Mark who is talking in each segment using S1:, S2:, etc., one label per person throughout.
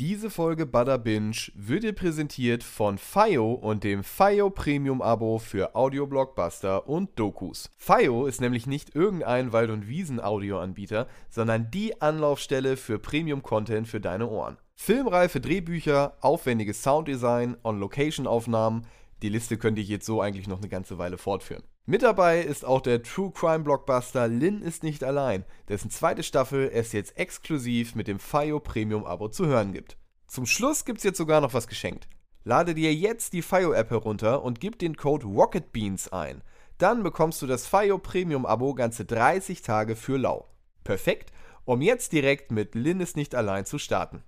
S1: Diese Folge Bada Binge wird dir präsentiert von FIO und dem FIO Premium Abo für Audio-Blockbuster und Dokus. FIO ist nämlich nicht irgendein Wald- und Wiesen-Audioanbieter, sondern die Anlaufstelle für Premium-Content für deine Ohren. Filmreife Drehbücher, aufwendiges Sounddesign, On-Location-Aufnahmen, die Liste könnte ich jetzt so eigentlich noch eine ganze Weile fortführen. Mit dabei ist auch der True Crime Blockbuster Lin ist nicht allein, dessen zweite Staffel es jetzt exklusiv mit dem FIO Premium Abo zu hören gibt. Zum Schluss gibt's jetzt sogar noch was geschenkt. Lade dir jetzt die FIO App herunter und gib den Code ROCKETBEANS ein. Dann bekommst du das FIO Premium Abo ganze 30 Tage für lau. Perfekt, um jetzt direkt mit Lin ist nicht allein zu starten.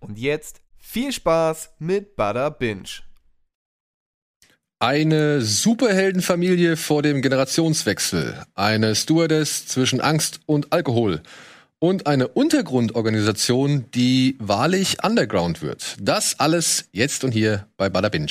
S1: Und jetzt viel Spaß mit Bada Binge.
S2: Eine Superheldenfamilie vor dem Generationswechsel, eine Stewardess zwischen Angst und Alkohol und eine Untergrundorganisation, die wahrlich Underground wird. Das alles jetzt und hier bei Bada Binge.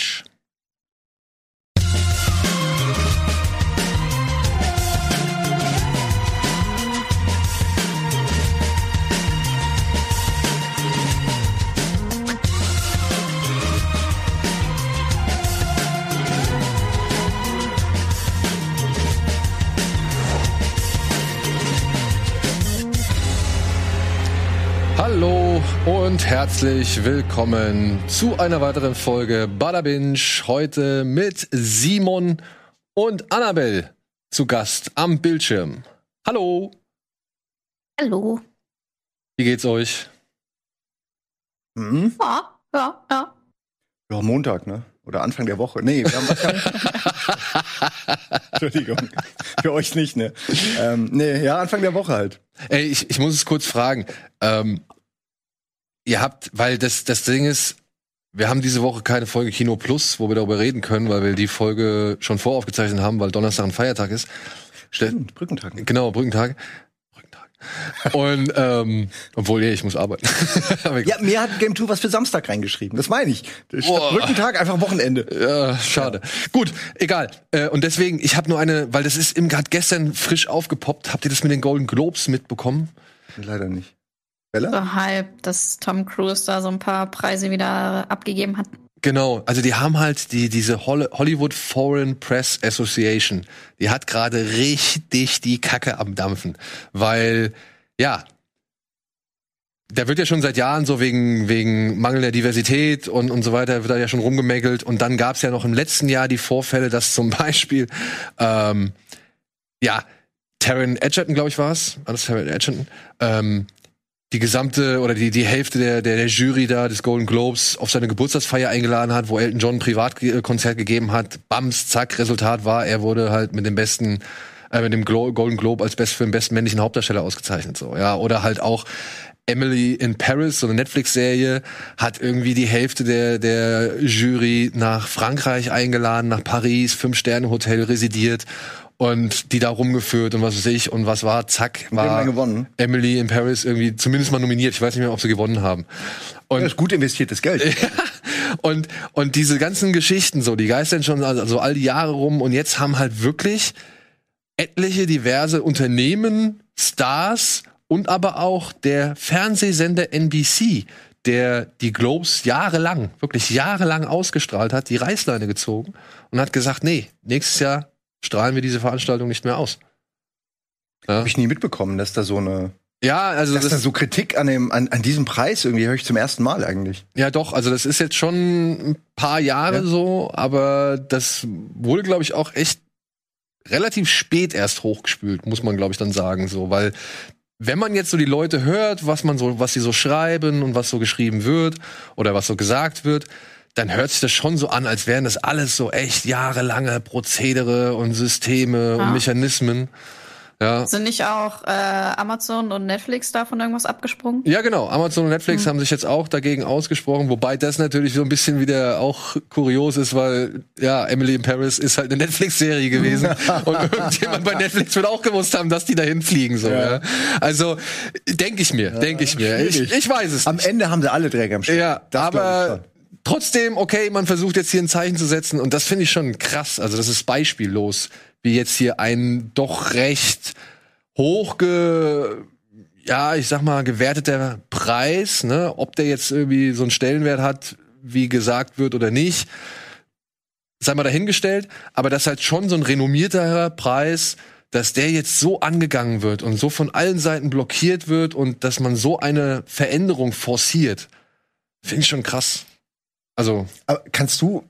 S2: Und herzlich willkommen zu einer weiteren Folge Bada Binge. Heute mit Simon und Annabelle zu Gast am Bildschirm. Hallo,
S3: Hallo.
S2: wie geht's euch?
S4: Mhm.
S3: Ja, ja, ja.
S4: Ja, Montag, ne? Oder Anfang der Woche. Nee, wir haben Entschuldigung. Für euch nicht, ne? Ähm, nee, ja, Anfang der Woche halt.
S2: Ey, ich, ich muss es kurz fragen. Ähm, ihr habt, weil das, das Ding ist, wir haben diese Woche keine Folge Kino Plus, wo wir darüber reden können, weil wir die Folge schon voraufgezeichnet haben, weil Donnerstag ein Feiertag ist.
S4: Stimmt, Brückentag.
S2: Genau, Brückentag. Brückentag. Und ähm, obwohl, nee, ich muss arbeiten.
S4: Ja, mir hat Game 2 was für Samstag reingeschrieben. Das meine ich. Statt. Brückentag einfach Wochenende.
S2: Ja, schade. Gut, egal. Äh, und deswegen, ich habe nur eine, weil das ist im gerade gestern frisch aufgepoppt. Habt ihr das mit den Golden Globes mitbekommen?
S4: Leider nicht.
S3: So halb, dass Tom Cruise da so ein paar Preise wieder abgegeben hat.
S2: Genau, also die haben halt die diese Hol Hollywood Foreign Press Association, die hat gerade richtig die Kacke am dampfen, weil ja, da wird ja schon seit Jahren so wegen wegen mangelnder Diversität und und so weiter wird da ja schon rumgemägelt und dann gab's ja noch im letzten Jahr die Vorfälle, dass zum Beispiel ähm, ja Taron Edgerton, glaube ich, war es, war das Taron Edgerton, ähm, die gesamte oder die, die Hälfte der, der, der Jury da des Golden Globes auf seine Geburtstagsfeier eingeladen hat, wo Elton John ein Privatkonzert gegeben hat. Bams, zack, Resultat war, er wurde halt mit dem besten, äh, mit dem Glo Golden Globe als best für den besten männlichen Hauptdarsteller ausgezeichnet, so, ja. Oder halt auch Emily in Paris, so eine Netflix-Serie, hat irgendwie die Hälfte der, der Jury nach Frankreich eingeladen, nach Paris, Fünf-Sterne-Hotel residiert und die da rumgeführt und was weiß ich und was war, zack, war. Emily in Paris irgendwie zumindest mal nominiert. Ich weiß nicht mehr, ob sie gewonnen haben. Und,
S4: Das ist gut investiertes Geld.
S2: und, und diese ganzen Geschichten so, die geistern schon also all die Jahre rum und jetzt haben halt wirklich etliche diverse Unternehmen, Stars und aber auch der Fernsehsender NBC, der die Globes jahrelang, wirklich jahrelang ausgestrahlt hat, die Reißleine gezogen und hat gesagt, nee, nächstes Jahr strahlen wir diese Veranstaltung nicht mehr aus. Ja,
S4: Habe ich nie mitbekommen, dass da so eine,
S2: ja also
S4: dass
S2: das,
S4: da so Kritik an dem, an, an diesem Preis irgendwie höre ich zum ersten Mal eigentlich.
S2: Ja, doch, also das ist jetzt schon ein paar Jahre
S4: Ja.
S2: so, aber das wurde, glaube ich, auch echt relativ spät erst hochgespült, muss man, glaube ich, dann sagen, so, weil wenn man jetzt so die Leute hört, was man so, was sie so schreiben und was so geschrieben wird oder was so gesagt wird, dann hört sich das schon so an, als wären das alles so echt jahrelange Prozedere und Systeme
S3: Ja.
S2: und Mechanismen. Ja.
S3: Sind nicht auch äh, Amazon und Netflix davon irgendwas abgesprungen?
S2: Ja, genau. Amazon und Netflix
S3: Hm.
S2: haben sich jetzt auch dagegen ausgesprochen, wobei das natürlich so ein bisschen wieder auch kurios ist, weil ja, Emily in Paris ist halt eine Netflix-Serie gewesen und irgendjemand bei Netflix wird auch gewusst haben, dass die dahin fliegen so. Ja.
S4: Ja.
S2: Also denke ich mir, denke ich mir. Ich, ich weiß es.
S4: Am
S2: nicht.
S4: Ende haben sie alle Träger am Stück.
S2: Ja,
S4: Das
S2: aber
S4: schon.
S2: Trotzdem, okay, man versucht jetzt hier ein Zeichen zu setzen und das finde ich schon krass. Also das ist beispiellos, wie jetzt hier ein doch recht hochge ja, ich sag mal, gewerteter Preis, ne, ob der jetzt irgendwie so einen Stellenwert hat, wie gesagt wird oder nicht, sei mal dahingestellt, aber das halt schon so ein renommierterer Preis, dass der jetzt so angegangen wird und so von allen Seiten blockiert wird und dass man so eine Veränderung forciert, finde ich schon krass. Also,
S4: Aber kannst du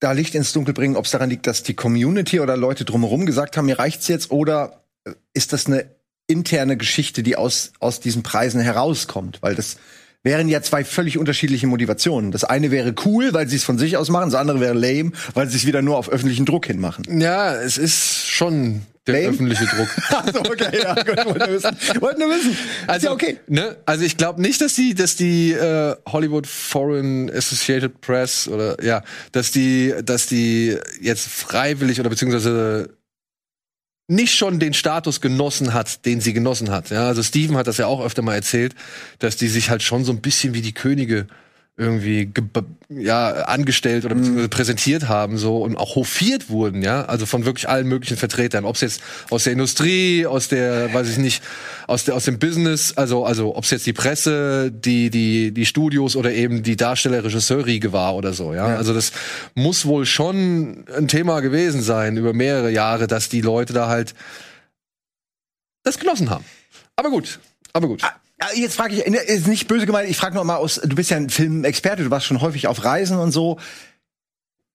S4: da Licht ins Dunkel bringen, ob es daran liegt, dass die Community oder Leute drumherum gesagt haben, mir reicht's jetzt, oder äh, ist das eine interne Geschichte, die aus, aus diesen Preisen herauskommt? Weil das wären ja zwei völlig unterschiedliche Motivationen. Das eine wäre cool, weil sie es von sich aus machen, das andere wäre lame, weil sie es wieder nur auf öffentlichen Druck hinmachen.
S2: ja, es ist schon der
S4: Lame?
S2: öffentliche Druck.
S4: Also, okay, ja, gut, wollte nur wissen. Wollte nur wissen.
S2: Also,
S4: ja okay.
S2: ne? also ich glaube nicht, dass die, dass die äh, Hollywood Foreign Associated Press oder ja, dass die, dass die jetzt freiwillig oder beziehungsweise nicht schon den Status genossen hat, den sie genossen hat. Ja, also Steven hat das ja auch öfter mal erzählt, dass die sich halt schon so ein bisschen wie die Könige irgendwie ja angestellt oder beziehungsweise präsentiert haben so und auch hofiert wurden ja also von wirklich allen möglichen Vertretern ob es jetzt aus der Industrie aus der weiß ich nicht aus der aus dem Business also also ob es jetzt die Presse die die die Studios oder eben die Darsteller Regisseurriege war oder so ja?
S4: Ja.
S2: also das muss wohl schon ein Thema gewesen sein über mehrere Jahre dass die Leute da halt das genossen haben aber gut aber gut
S4: Ja, Jetzt frage ich, ne, ist nicht böse gemeint, ich frage noch mal aus, du bist ja ein Filmexperte, du warst schon häufig auf Reisen und so.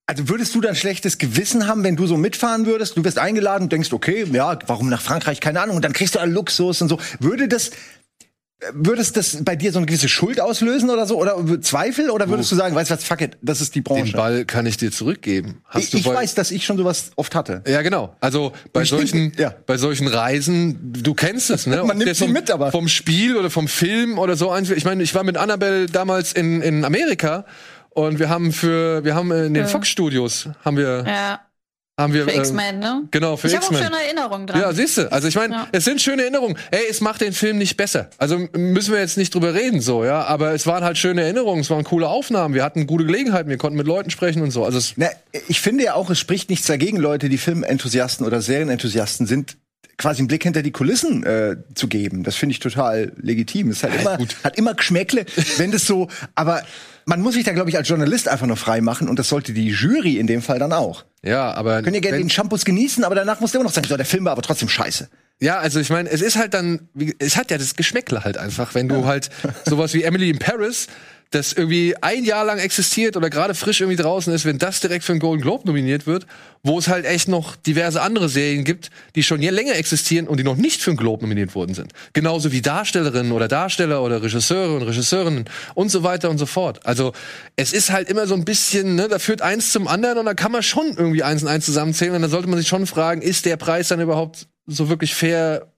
S4: Also würdest du dann schlechtes Gewissen haben, wenn du so mitfahren würdest? Du wirst eingeladen, denkst, okay, ja, warum nach Frankreich? Keine Ahnung. Und dann kriegst du Luxus und so. Würde das, würdest das bei dir so eine gewisse Schuld auslösen oder so? Oder Zweifel? Oder würdest du sagen, weißt du was, fuck it, das ist die
S2: den
S4: Branche?
S2: Ball kann ich dir zurückgeben Hast
S4: ich
S2: du
S4: ich weiß, dass ich schon sowas oft hatte.
S2: Ja, genau. Also bei
S4: Ich denke,
S2: solchen,
S4: ja.
S2: bei solchen Reisen, du kennst es, ne?
S4: Man
S2: Ob
S4: nimmt sie
S2: vom,
S4: mit, aber-
S2: vom Spiel oder vom Film oder so eins. Ich meine, ich war mit Annabelle damals in, in Amerika und wir haben für, wir haben in den
S3: Ja.
S2: Fox Studios haben wir,
S3: Ja,
S2: haben wir,
S3: für
S2: äh,
S3: X-Men, ne?
S2: genau für
S3: ich habe auch
S2: X-Men.
S3: schöne Erinnerungen dran.
S2: Ja, siehst du. Also ich meine,
S3: Ja.
S2: es sind schöne Erinnerungen. Ey, es macht den Film nicht besser. Also müssen wir jetzt nicht drüber reden, so, ja. Aber es waren halt schöne Erinnerungen, es waren coole Aufnahmen, wir hatten gute Gelegenheiten, wir konnten mit Leuten sprechen und so. Also es,
S4: Na, ich finde ja auch, es spricht nichts dagegen, Leute, die Filmenthusiasten oder Serienenthusiasten sind, quasi einen Blick hinter die Kulissen äh, zu geben. Das finde ich total legitim. Es hat, immer,
S2: gut.
S4: hat immer Geschmäckle, wenn das so, aber man muss sich da, glaube ich, als Journalist einfach nur frei machen und das sollte die Jury in dem Fall dann auch.
S2: ja, aber
S4: Könnt ihr gerne den Shampoos genießen, aber danach muss der immer noch sagen, so, der Film war aber trotzdem scheiße.
S2: Ja, also ich meine, es ist halt dann, es hat ja das Geschmäckle halt einfach, wenn du halt sowas wie Emily in Paris, das irgendwie ein Jahr lang existiert oder gerade frisch irgendwie draußen ist, wenn das direkt für einen Golden Globe nominiert wird, wo es halt echt noch diverse andere Serien gibt, die schon länger existieren und die noch nicht für einen Globe nominiert worden sind. Genauso wie Darstellerinnen oder Darsteller oder Regisseure und Regisseurinnen und so weiter und so fort. Also es ist halt immer so ein bisschen, ne, da führt eins zum anderen und da kann man schon irgendwie eins und eins zusammenzählen und dann sollte man sich schon fragen, ist der Preis dann überhaupt so wirklich fair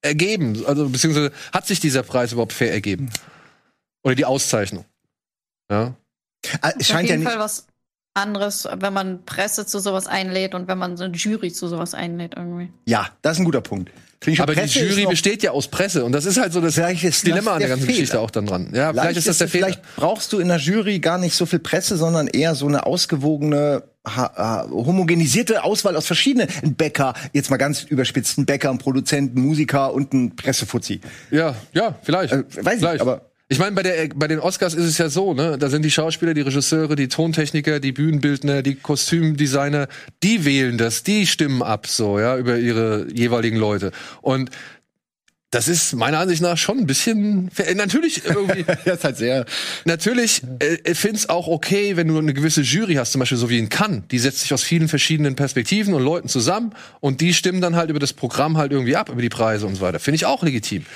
S2: ergeben? Also beziehungsweise hat sich dieser Preis überhaupt fair ergeben? Oder die Auszeichnung? Ja.
S4: Ah,
S3: Ist
S4: Es
S3: auf
S4: scheint ja
S3: jeden
S4: nicht,
S3: Fall was anderes, wenn man Presse zu sowas einlädt und wenn man so eine Jury zu sowas einlädt irgendwie.
S4: ja, das ist ein guter Punkt. Ich,
S2: Aber die
S4: Presse ist
S2: Jury besteht ja aus Presse und das ist halt so das
S4: Vielleicht das
S2: Dilemma an der
S4: der
S2: ganzen
S4: Fehler.
S2: Geschichte auch dann dran. Ja, vielleicht, ist das der Fehler.
S4: Vielleicht brauchst du in der Jury gar nicht so viel Presse, sondern eher so eine ausgewogene, homogenisierte Auswahl aus verschiedenen ein Bäcker, jetzt mal ganz überspitzt, ein Bäcker, ein Produzent, ein Musiker und ein Pressefuzzi.
S2: Ja, ja, vielleicht.
S4: Äh, weiß ich,
S2: vielleicht.
S4: aber-
S2: ich meine, bei der bei den Oscars ist es ja so, ne? Da sind die Schauspieler, die Regisseure, die Tontechniker, die Bühnenbildner, die Kostümdesigner, die wählen das, die stimmen ab, so ja, über ihre jeweiligen Leute. Und das ist meiner Ansicht nach schon ein bisschen natürlich irgendwie
S4: Das ist halt sehr.
S2: Natürlich, äh, es auch okay, wenn du eine gewisse Jury hast, zum Beispiel so wie in Cannes. Die setzt sich aus vielen verschiedenen Perspektiven und Leuten zusammen und die stimmen dann halt über das Programm halt irgendwie ab, über die Preise und so weiter. Finde ich auch legitim.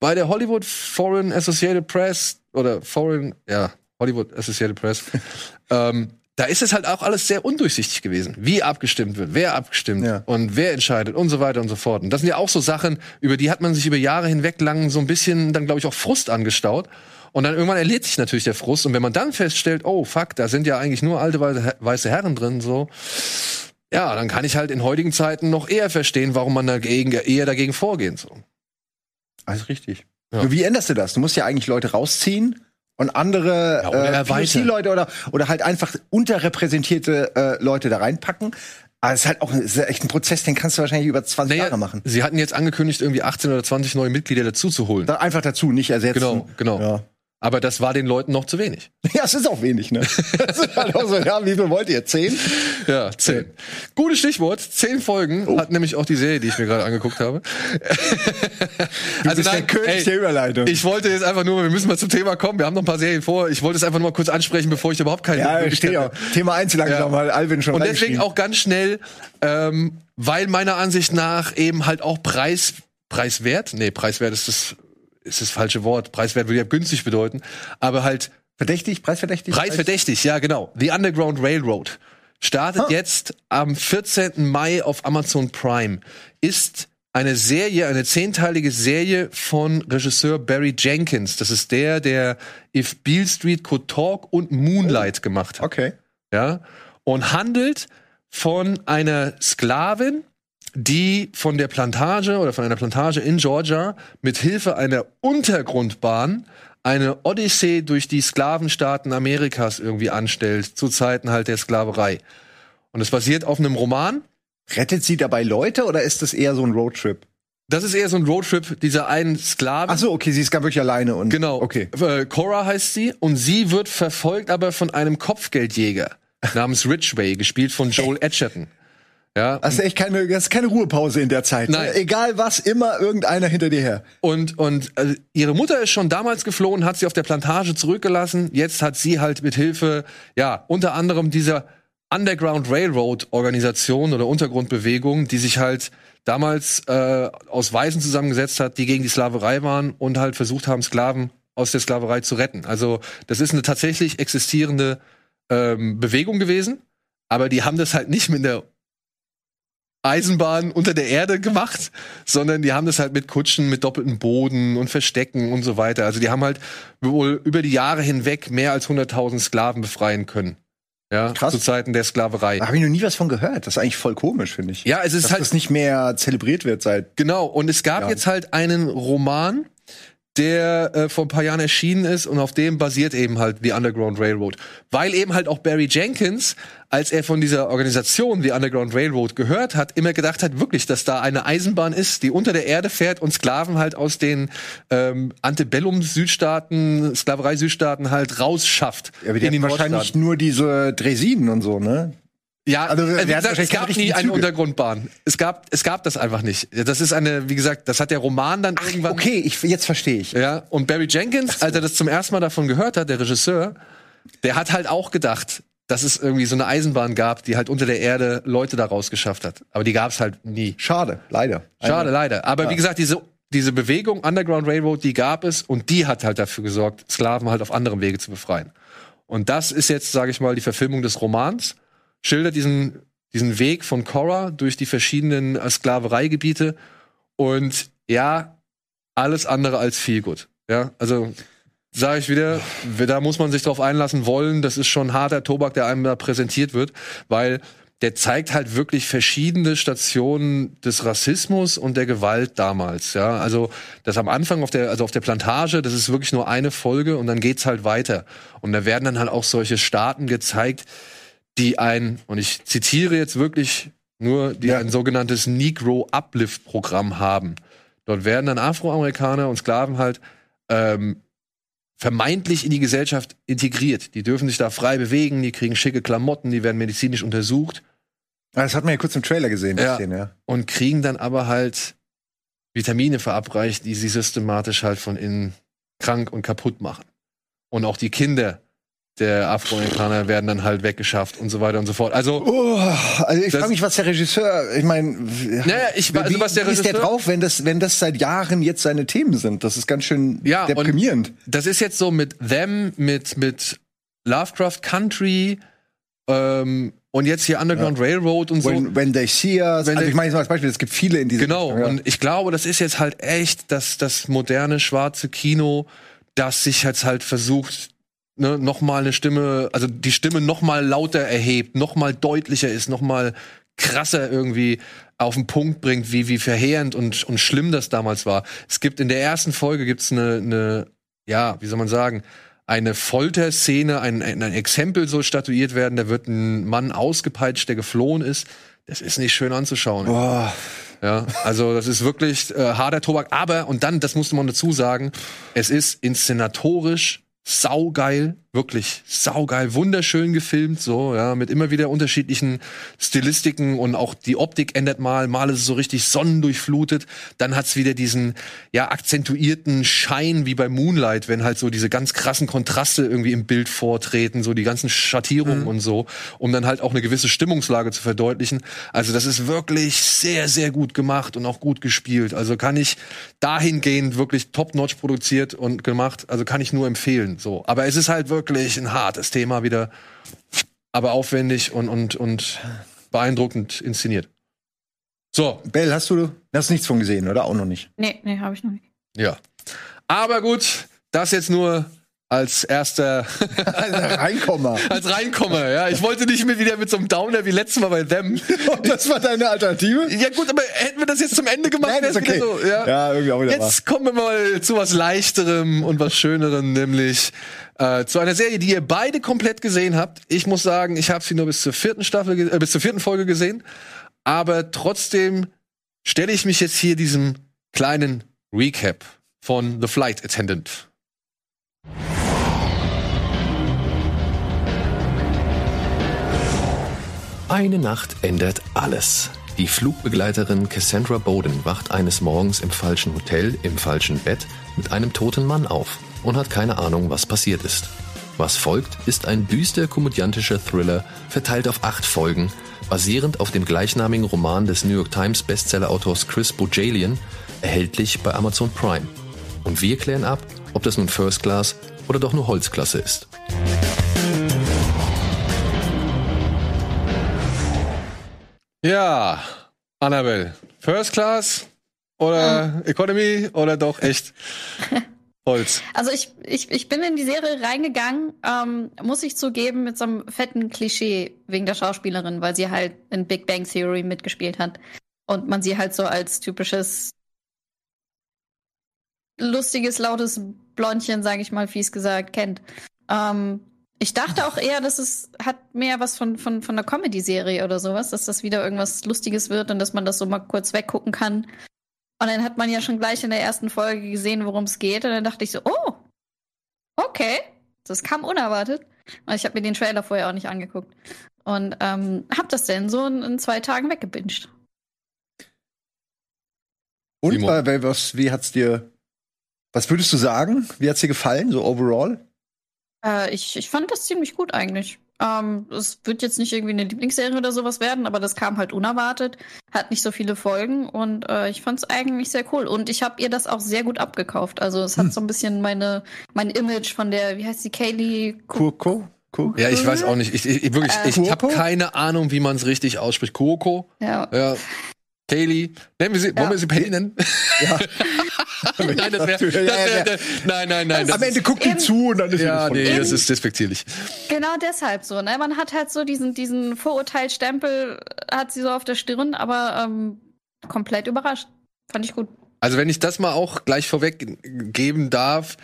S2: Bei der Hollywood Foreign Associated Press oder Foreign, ja, Hollywood Associated Press, ähm, da ist es halt auch alles sehr undurchsichtig gewesen, wie abgestimmt wird, wer abgestimmt
S4: Ja.
S2: und wer entscheidet und so weiter und so fort. Und das sind ja auch so Sachen, über die hat man sich über Jahre hinweg lang so ein bisschen dann, glaube ich, auch Frust angestaut. Und dann irgendwann erledigt sich natürlich der Frust. Und wenn man dann feststellt, oh fuck, da sind ja eigentlich nur alte weiße, weiße Herren drin, so, ja, dann kann ich halt in heutigen Zeiten noch eher verstehen, warum man dagegen, eher dagegen vorgeht. So.
S4: Alles richtig.
S2: Ja.
S4: Wie änderst du das? Du musst ja eigentlich Leute rausziehen und andere
S2: Ja, oder
S4: äh. POC-Leute oder, oder halt einfach unterrepräsentierte äh, Leute da reinpacken. Aber es ist halt auch ein, es ist echt ein Prozess, den kannst du wahrscheinlich über 20
S2: Naja,
S4: Jahre machen.
S2: sie hatten jetzt angekündigt, irgendwie 18 oder 20 neue Mitglieder dazu zu holen.
S4: Da einfach dazu, nicht ersetzen.
S2: Genau, genau.
S4: Ja.
S2: Aber das war den Leuten noch zu wenig.
S4: ja, es ist auch wenig, ne? Halt auch so, ja, wie viel wollt ihr? Zehn?
S2: Ja, zehn. Gutes Stichwort. Zehn Folgen
S4: Oh.
S2: hat nämlich auch die Serie, die ich mir gerade angeguckt habe.
S4: Du bist der König der Überleitung.
S2: Ich wollte jetzt einfach nur, wir müssen mal zum Thema kommen. Wir haben noch ein paar Serien vor. Ich wollte es einfach nur mal kurz ansprechen, bevor ich überhaupt keine
S4: ja, stehe auch. Thema eins langsam
S2: Ja.
S4: mal Alvin schon
S2: Und deswegen auch ganz schnell, ähm, weil meiner Ansicht nach eben halt auch Preis, preiswert, nee, preiswert ist das, ist das falsche Wort. Preiswert würde ja günstig bedeuten, aber halt
S4: Verdächtig, preisverdächtig?
S2: preisverdächtig, ja genau. The Underground Railroad startet
S4: Ah.
S2: jetzt am 14. Mai auf Amazon Prime. Ist eine Serie, eine zehnteilige Serie von Regisseur Barry Jenkins. Das ist der, der If Beale Street Could Talk und Moonlight gemacht hat
S4: Okay.
S2: ja, und handelt von einer Sklavin, die von der Plantage oder von einer Plantage in Georgia mit Hilfe einer Untergrundbahn eine Odyssee durch die Sklavenstaaten Amerikas irgendwie anstellt, zu Zeiten halt der Sklaverei. Und es basiert auf einem Roman.
S4: Rettet sie dabei Leute oder ist das eher so ein Roadtrip?
S2: Das ist eher so ein Roadtrip dieser einen Sklavin.
S4: Ach so, okay, sie ist gar wirklich alleine und
S2: Genau.
S4: Okay.
S2: Äh, Cora heißt sie und sie wird verfolgt aber von einem Kopfgeldjäger namens Ridgway, gespielt von Joel Edgerton. Ja,
S4: Das ist echt keine, das ist keine Ruhepause in der Zeit.
S2: Nein.
S4: Ne? Egal was, immer irgendeiner hinter dir her.
S2: und und äh, ihre Mutter ist schon damals geflohen, hat sie auf der Plantage zurückgelassen. Jetzt hat sie halt mit Hilfe, ja, unter anderem dieser Underground Railroad Organisation oder Untergrundbewegung, die sich halt damals äh, aus Weisen zusammengesetzt hat, die gegen die Sklaverei waren und halt versucht haben, Sklaven aus der Sklaverei zu retten. Also das ist eine tatsächlich existierende ähm, Bewegung gewesen, aber die haben das halt nicht mit der Eisenbahn unter der Erde gemacht, sondern die haben das halt mit Kutschen, mit doppeltem Boden und Verstecken und so weiter. Also die haben halt wohl über die Jahre hinweg mehr als 100.000 Sklaven befreien können. Ja,
S4: Krass.
S2: zu Zeiten der Sklaverei.
S4: Da habe ich noch nie was von gehört. Das ist eigentlich voll komisch, finde ich.
S2: Ja, es ist
S4: Dass
S2: halt
S4: das nicht mehr zelebriert wird seit.
S2: Genau, und es gab
S4: Ja.
S2: jetzt halt einen Roman, der äh, vor ein paar Jahren erschienen ist und auf dem basiert eben halt The Underground Railroad. Weil eben halt auch Barry Jenkins, als er von dieser Organisation The Underground Railroad gehört hat, immer gedacht hat, wirklich, dass da eine Eisenbahn ist, die unter der Erde fährt und Sklaven halt aus den ähm, Antebellum-Südstaaten, Sklaverei-Südstaaten halt rausschafft.
S4: Ja, aber die
S2: in die
S4: hatten wahrscheinlich nur diese Dresinen und so, ne?
S2: Ja,
S4: Also,
S2: also,
S4: der
S2: wie gesagt, es gab nie eine. Untergrundbahn. Es gab, es gab das einfach nicht. Das ist eine, wie gesagt, das hat der Roman dann irgendwann.
S4: Okay, ich, jetzt verstehe ich.
S2: Ja, und Barry Jenkins, als er das zum ersten Mal davon gehört hat, der Regisseur, der hat halt auch gedacht, dass es irgendwie so eine Eisenbahn gab, die halt unter der Erde Leute da rausgeschafft hat. Aber die gab es halt nie.
S4: Schade, leider.
S2: Schade, leider. Aber wie gesagt, diese, diese Bewegung Underground Railroad, die gab es und die hat halt dafür gesorgt, Sklaven halt auf anderem Wege zu befreien. Und das ist jetzt, sage ich mal, die Verfilmung des Romans, schildert diesen, diesen Weg von Cora durch die verschiedenen Sklavereigebiete und ja, alles andere als viel gut. Ja, also sage ich wieder, da muss man sich drauf einlassen wollen. Das ist schon harter Tobak, der einem da präsentiert wird, weil der zeigt halt wirklich verschiedene Stationen des Rassismus und der Gewalt damals. Ja, also das am Anfang auf der, also auf der Plantage, das ist wirklich nur eine Folge und dann geht's halt weiter. Und da werden dann halt auch solche Staaten gezeigt, die ein, und ich zitiere jetzt wirklich nur, die
S4: Ja.
S2: ein sogenanntes Negro Uplift Programm haben. Dort werden dann Afroamerikaner und Sklaven halt ähm, vermeintlich in die Gesellschaft integriert. Die dürfen sich da frei bewegen, die kriegen schicke Klamotten, die werden medizinisch untersucht
S4: Ah, Das hat man ja kurz im Trailer gesehen,
S2: Ja.
S4: Szene, ja.
S2: und kriegen dann aber halt Vitamine verabreicht, die sie systematisch halt von innen krank und kaputt machen. Und auch die Kinder der Afroamerikaner werden dann halt weggeschafft und so weiter und so fort. Also
S4: Oh, also ich frage mich, was der Regisseur, ich meine,
S2: Naja, ich- also was der
S4: wie ist der
S2: Regisseur-
S4: drauf, wenn das, wenn das seit Jahren jetzt seine Themen sind? Das ist ganz schön
S2: Ja,
S4: deprimierend.
S2: das ist jetzt so mit Them, mit, mit Lovecraft Country ähm, und jetzt hier Underground Railroad und so.
S4: When, when they see us.
S2: Wenn
S4: also
S2: they-
S4: ich meine jetzt mal als Beispiel, es gibt viele in diesem
S2: Genau, und ich glaube, das ist jetzt halt echt das, das moderne schwarze Kino, das sich jetzt halt versucht, ne, noch mal eine Stimme, also die Stimme noch mal lauter erhebt, noch mal deutlicher ist, noch mal krasser irgendwie auf den Punkt bringt, wie, wie verheerend und, und schlimm das damals war. Es gibt in der ersten Folge gibt's eine, eine, ja, wie soll man sagen, eine Folterszene, ein, ein, ein Exempel soll statuiert werden. Da wird ein Mann ausgepeitscht, der geflohen ist. das ist nicht schön anzuschauen.
S4: Boah.
S2: Ja, also das ist wirklich äh, harter Tobak. Aber, und dann, das musste man dazu sagen, es ist inszenatorisch saugeil, wirklich saugeil, wunderschön gefilmt, so, ja, mit immer wieder unterschiedlichen Stilistiken und auch die Optik ändert mal, mal ist es so richtig sonnendurchflutet, dann hat's wieder diesen, ja, akzentuierten Schein wie bei Moonlight, wenn halt so diese ganz krassen Kontraste irgendwie im Bild vortreten, so die ganzen Schattierungen und so, um dann halt auch eine gewisse Stimmungslage zu verdeutlichen. Also das ist wirklich sehr, sehr gut gemacht und auch gut gespielt. Also kann ich dahingehend wirklich top-notch produziert und gemacht, also kann ich nur empfehlen, so. Aber es ist halt wirklich ein hartes Thema wieder, aber aufwendig und, und, und beeindruckend inszeniert. So,
S4: Bell, hast du hast nichts von gesehen, oder? Auch noch nicht.
S3: Nee, nee, habe ich noch nicht.
S2: ja. Aber gut, das jetzt nur als erster,
S4: Reinkommer.
S2: als Reinkommer, ja. Ich wollte nicht mehr wieder mit so einem Downer wie letztes Mal bei Them.
S4: das war deine Alternative?
S2: Ja gut, aber hätten wir das jetzt zum Ende gemacht,
S4: Nein,
S2: wär's
S4: ist okay.
S2: so, ja.
S4: Ja, irgendwie auch wieder
S2: Jetzt kommen wir mal zu was leichterem und was schönerem, nämlich äh, zu einer Serie, die ihr beide komplett gesehen habt. Ich muss sagen, ich habe sie nur bis zur vierten Staffel, äh, bis zur vierten Folge gesehen, aber trotzdem stelle ich mich jetzt hier diesem kleinen Recap von The Flight Attendant.
S5: Eine Nacht ändert alles. Die Flugbegleiterin Cassandra Bowden wacht eines Morgens im falschen Hotel, im falschen Bett, mit einem toten Mann auf und hat keine Ahnung, was passiert ist. Was folgt, ist ein düster komödiantischer Thriller, verteilt auf acht Folgen, basierend auf dem gleichnamigen Roman des New York Times Bestseller-Autors Chris Bojalian, erhältlich bei Amazon Prime. Und wir klären ab, ob das nun First Class oder doch nur Holzklasse ist.
S2: Ja, Annabelle, First Class oder Economy oder doch echt Holz?
S3: Also ich, ich, ich bin in die Serie reingegangen, ähm, muss ich zugeben, mit so einem fetten Klischee wegen der Schauspielerin, weil sie halt in Big Bang Theory mitgespielt hat. Und man sie halt so als typisches lustiges, lautes Blondchen, sage ich mal, fies gesagt, kennt. Ähm, ich dachte auch eher, dass es hat mehr was von, von, von einer Comedy-Serie oder sowas, dass das wieder irgendwas Lustiges wird und dass man das so mal kurz weggucken kann. Und dann hat man ja schon gleich in der ersten Folge gesehen, worum es geht. Und dann dachte ich so, oh, okay, das kam unerwartet. Und ich habe mir den Trailer vorher auch nicht angeguckt. Und ähm, hab das denn so in, in zwei Tagen weggebinged.
S4: Und äh, was, wie hat's dir, was würdest du sagen? Wie hat's dir gefallen, so overall?
S3: Äh, ich, ich fand das ziemlich gut eigentlich. Ähm, es wird jetzt nicht irgendwie eine Lieblingsserie oder sowas werden, aber das kam halt unerwartet, hat nicht so viele Folgen und äh, ich fand es eigentlich sehr cool. Und ich habe ihr das auch sehr gut abgekauft. Also es hat so ein bisschen meine mein Image von der, wie heißt die, Kaylee
S4: Kurko? Kurko?
S2: Ja, ich weiß auch nicht. Ich, ich wirklich,
S3: Äh,
S2: ich habe keine Ahnung, wie man es richtig ausspricht. Kuroko,
S3: Ja.
S2: ja. Kaylee. Nennen wir sie, wollen wir sie Penny nennen?
S4: Ja.
S2: nein, das
S4: Ja, ja,
S2: wär,
S4: ja.
S2: das- nein, nein, nein. Das
S4: Am Ende guckt die zu und dann ist
S2: ja,
S4: sie
S2: nee, das ist despektierlich.
S3: Genau deshalb so, ne? Man hat halt so diesen, diesen Vorurteilsstempel, hat sie so auf der Stirn, aber ähm, komplett überrascht. Fand ich gut.
S2: Also wenn ich das mal auch gleich vorweg geben darf,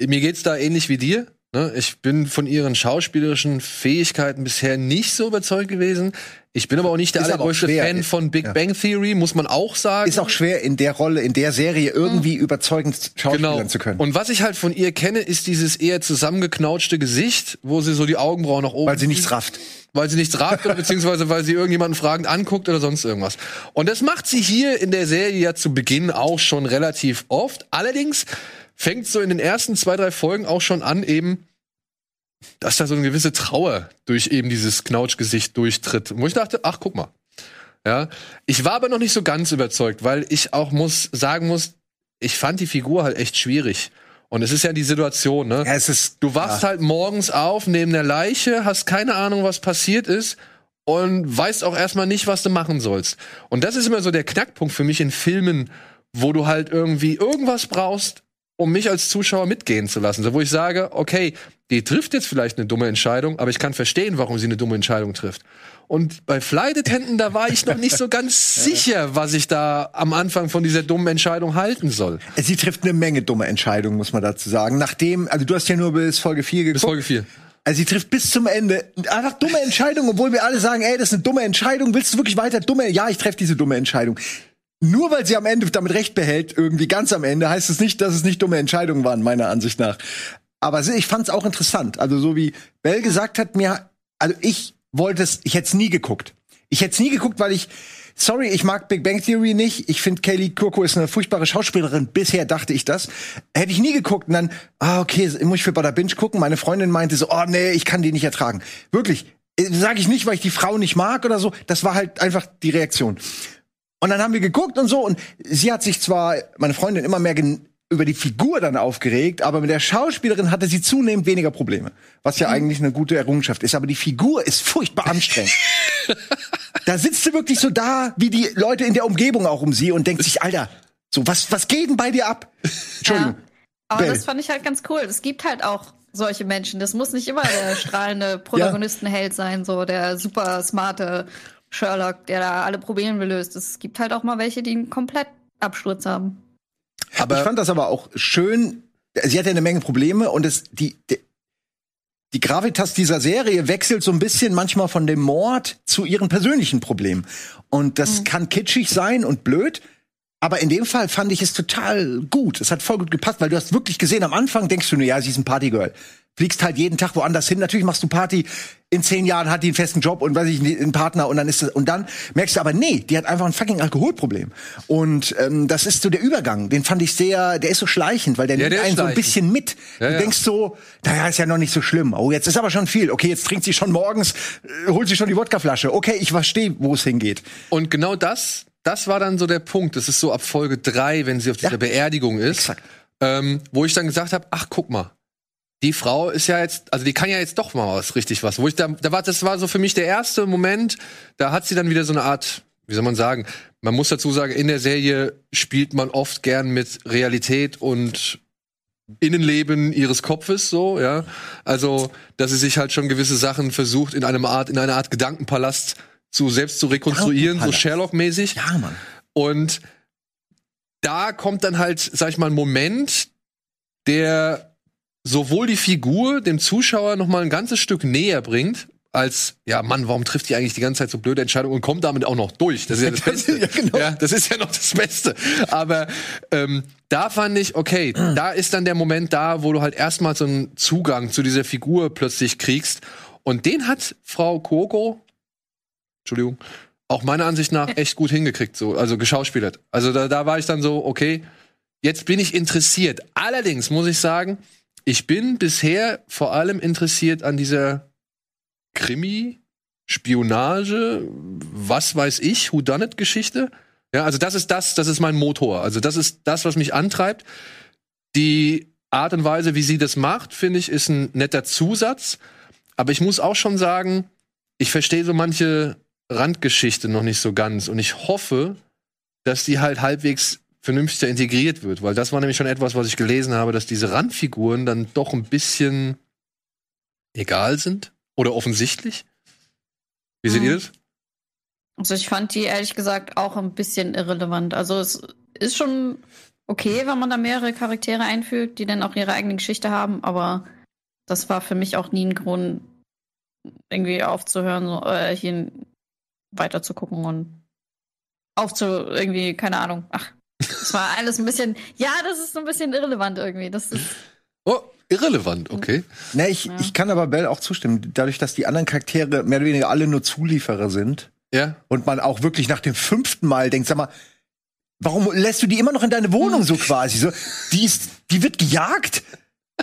S2: mir geht's da ähnlich wie dir. Ne? Ich bin von ihren schauspielerischen Fähigkeiten bisher nicht so überzeugt gewesen. Ich bin aber auch nicht der
S4: Ist
S2: allergrößte. Fan von Big
S4: Ja.
S2: Bang Theory, muss man auch sagen.
S4: Ist auch schwer, in der Rolle, in der Serie irgendwie überzeugend schauspielern
S2: Genau.
S4: zu können.
S2: Und was ich halt von ihr kenne, ist dieses eher zusammengeknautschte Gesicht, wo sie so die Augenbrauen nach oben
S4: weil sie nichts rafft.
S2: weil sie nichts rafft oder beziehungsweise weil sie irgendjemanden fragend anguckt oder sonst irgendwas. Und das macht sie hier in der Serie ja zu Beginn auch schon relativ oft. Allerdings fängt so in den ersten zwei, drei Folgen auch schon an, eben, dass da so eine gewisse Trauer durch eben dieses Knautschgesicht durchtritt. Wo ich dachte, ach, guck mal. Ja, ich war aber noch nicht so ganz überzeugt, weil ich auch muss sagen muss, ich fand die Figur halt echt schwierig. Und es ist ja die Situation, ne?
S4: Ja, es ist,
S2: Du wachst halt morgens auf neben der Leiche, hast keine Ahnung, was passiert ist und weißt auch erstmal nicht, was du machen sollst. Und das ist immer so der Knackpunkt für mich in Filmen, wo du halt irgendwie irgendwas brauchst, um mich als Zuschauer mitgehen zu lassen. So, wo ich sage, okay, die trifft jetzt vielleicht eine dumme Entscheidung, aber ich kann verstehen, warum sie eine dumme Entscheidung trifft. Und bei Flight Attendant, da war ich noch nicht so ganz sicher, was ich da am Anfang von dieser dummen Entscheidung halten soll.
S4: sie trifft eine Menge dumme Entscheidungen, muss man dazu sagen. Nachdem, also du hast ja nur bis Folge 4 geguckt.
S2: Bis Folge 4.
S4: Also sie trifft bis zum Ende einfach dumme Entscheidungen, obwohl wir alle sagen, ey, das ist eine dumme Entscheidung. Willst du wirklich weiter dumme? Ja, ich treffe diese dumme Entscheidung. Nur weil sie am Ende damit recht behält, irgendwie ganz am Ende, heißt es nicht, dass es nicht dumme Entscheidungen waren, meiner Ansicht nach. Aber ich fand es auch interessant. Also so wie Bell gesagt hat, mir, also ich wollte es, ich hätte es nie geguckt. Ich hätte es nie geguckt, weil ich, sorry, ich mag Big Bang Theory nicht. Ich finde Kaylee Kurko ist eine furchtbare Schauspielerin. Bisher dachte ich das. Hätte ich nie geguckt. Und dann, ah, okay, muss ich für Bada Binge gucken. Meine Freundin meinte so, oh nee, ich kann die nicht ertragen. Wirklich. Sage ich nicht, weil ich die Frau nicht mag oder so. Das war halt einfach die Reaktion. Und dann haben wir geguckt und so. Und sie hat sich zwar, meine Freundin, immer mehr über die Figur dann aufgeregt, aber mit der Schauspielerin hatte sie zunehmend weniger Probleme. Was ja eigentlich eine gute Errungenschaft ist. Aber die Figur ist furchtbar anstrengend. da sitzt sie wirklich so da, wie die Leute in der Umgebung auch um sie und denkt sich, Alter, so, was, was geht denn bei dir ab? Entschuldigung.
S3: Ja. Aber
S4: Bell.
S3: das fand ich halt ganz cool. Es gibt halt auch solche Menschen. Das muss nicht immer der strahlende Protagonistenheld sein, so der super smarte Sherlock, der da alle Probleme löst. Es gibt halt auch mal welche, die einen komplett Absturz haben.
S2: Aber
S4: ich fand das aber auch schön. Sie hatte eine Menge Probleme und es, die, die, die Gravitas dieser Serie wechselt so ein bisschen manchmal von dem Mord zu ihren persönlichen Problemen. Und das kann kitschig sein und blöd. Aber in dem Fall fand ich es total gut. Es hat voll gut gepasst, weil du hast wirklich gesehen, am Anfang denkst du nur, ja, sie ist ein Partygirl. Fliegst halt jeden Tag woanders hin. Natürlich machst du Party. In zehn Jahren hat die einen festen Job und weiß ich nicht, einen Partner und dann ist das, und dann merkst du aber, nee, die hat einfach ein fucking Alkoholproblem. Und ähm, das ist so der Übergang. Den fand ich sehr, der ist so schleichend, weil der
S2: Ja,
S4: nimmt
S2: der
S4: einen so ein bisschen mit.
S2: Ja,
S4: du
S2: ja.
S4: denkst so, naja, ist ja noch nicht so schlimm. Oh, jetzt ist aber schon viel. Okay, jetzt trinkt sie schon morgens, äh, holt sie schon die Wodkaflasche. Okay, ich verstehe, wo es hingeht.
S2: Und genau das, das war dann so der Punkt. Das ist so ab Folge drei, wenn sie auf dieser. Beerdigung ist, ähm, wo ich dann gesagt habe, ach guck mal, die Frau ist ja jetzt, also die kann ja jetzt doch mal was richtig was. Wo ich da, da war, das war so für mich der erste Moment. Da hat sie dann wieder so eine Art, wie soll man sagen? Man muss dazu sagen, in der Serie spielt man oft gern mit Realität und Innenleben ihres Kopfes so, ja. Also, dass sie sich halt schon gewisse Sachen versucht in einer Art, in einer Art Gedankenpalast zu selbst zu rekonstruieren, so. Sherlock-mäßig.
S4: Ja, Mann.
S2: Und da kommt dann halt, sag ich mal, ein Moment, der sowohl die Figur dem Zuschauer noch mal ein ganzes Stück näher bringt, als, ja, Mann, warum trifft die eigentlich die ganze Zeit so blöde Entscheidungen und kommt damit auch noch durch? Das ist ja das Beste.
S4: Ja, genau.
S2: ja, das ist ja noch das Beste. Aber ähm, da fand ich, okay, da ist dann der Moment da, wo du halt erstmal so einen Zugang zu dieser Figur plötzlich kriegst. Und den hat Frau Koko, Entschuldigung, auch meiner Ansicht nach echt gut hingekriegt, so, also geschauspielert. Also da, da war ich dann so, okay, jetzt bin ich interessiert. Allerdings muss ich sagen, ich bin bisher vor allem interessiert an dieser Krimi, Spionage, was weiß ich, Whodunit-Geschichte. Ja, also das ist das, das ist mein Motor. Also das ist das, was mich antreibt. Die Art und Weise, wie sie das macht, finde ich, ist ein netter Zusatz. Aber ich muss auch schon sagen, ich verstehe so manche Randgeschichte noch nicht so ganz. Und ich hoffe, dass die halt halbwegs vernünftig integriert wird. Weil das war nämlich schon etwas, was ich gelesen habe, dass diese Randfiguren dann doch ein bisschen egal sind oder offensichtlich. Wie seht
S3: Mhm.
S2: ihr das?
S3: Also ich fand die ehrlich gesagt auch ein bisschen irrelevant. Also es ist schon okay, wenn man da mehrere Charaktere einfügt, die dann auch ihre eigene Geschichte haben, aber das war für mich auch nie ein Grund, irgendwie aufzuhören, so, äh, hier weiter zu gucken und aufzu irgendwie, keine Ahnung. Ach, das war alles ein bisschen, ja, das ist so ein bisschen irrelevant irgendwie. Das ist,
S2: Oh, irrelevant, okay.
S4: Ne, ich,
S3: Ja.
S4: ich kann aber Bell auch zustimmen. Dadurch, dass die anderen Charaktere mehr oder weniger alle nur Zulieferer sind
S2: Ja.
S4: und man auch wirklich nach dem fünften Mal denkt, sag mal, warum lässt du die immer noch in deine Wohnung so quasi? So, die ist, die wird gejagt.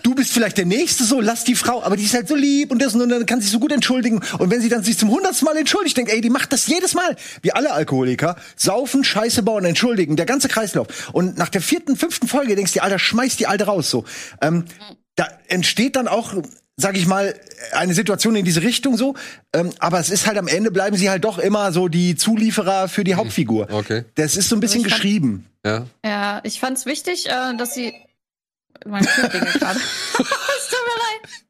S4: Du bist vielleicht der Nächste, so lass die Frau, aber die ist halt so lieb und das und dann kann sie sich so gut entschuldigen. Und wenn sie dann sich zum hundertsten Mal entschuldigt, denkt, ey, die macht das jedes Mal. Wie alle Alkoholiker, saufen, Scheiße bauen, entschuldigen, der ganze Kreislauf. Und nach der vierten, fünften Folge denkst du, dir, Alter, schmeiß die Alte raus, so. Ähm, da entsteht dann auch, sag ich mal, eine Situation in diese Richtung so. Ähm, aber es ist halt am Ende bleiben sie halt doch immer so die Zulieferer für die Hauptfigur.
S2: Okay.
S4: Das ist so ein bisschen
S3: fand-
S4: geschrieben.
S2: Ja.
S3: ja, ich fand es wichtig, äh, dass sie. Mein Kind klingelt gerade. Es tut mir leid.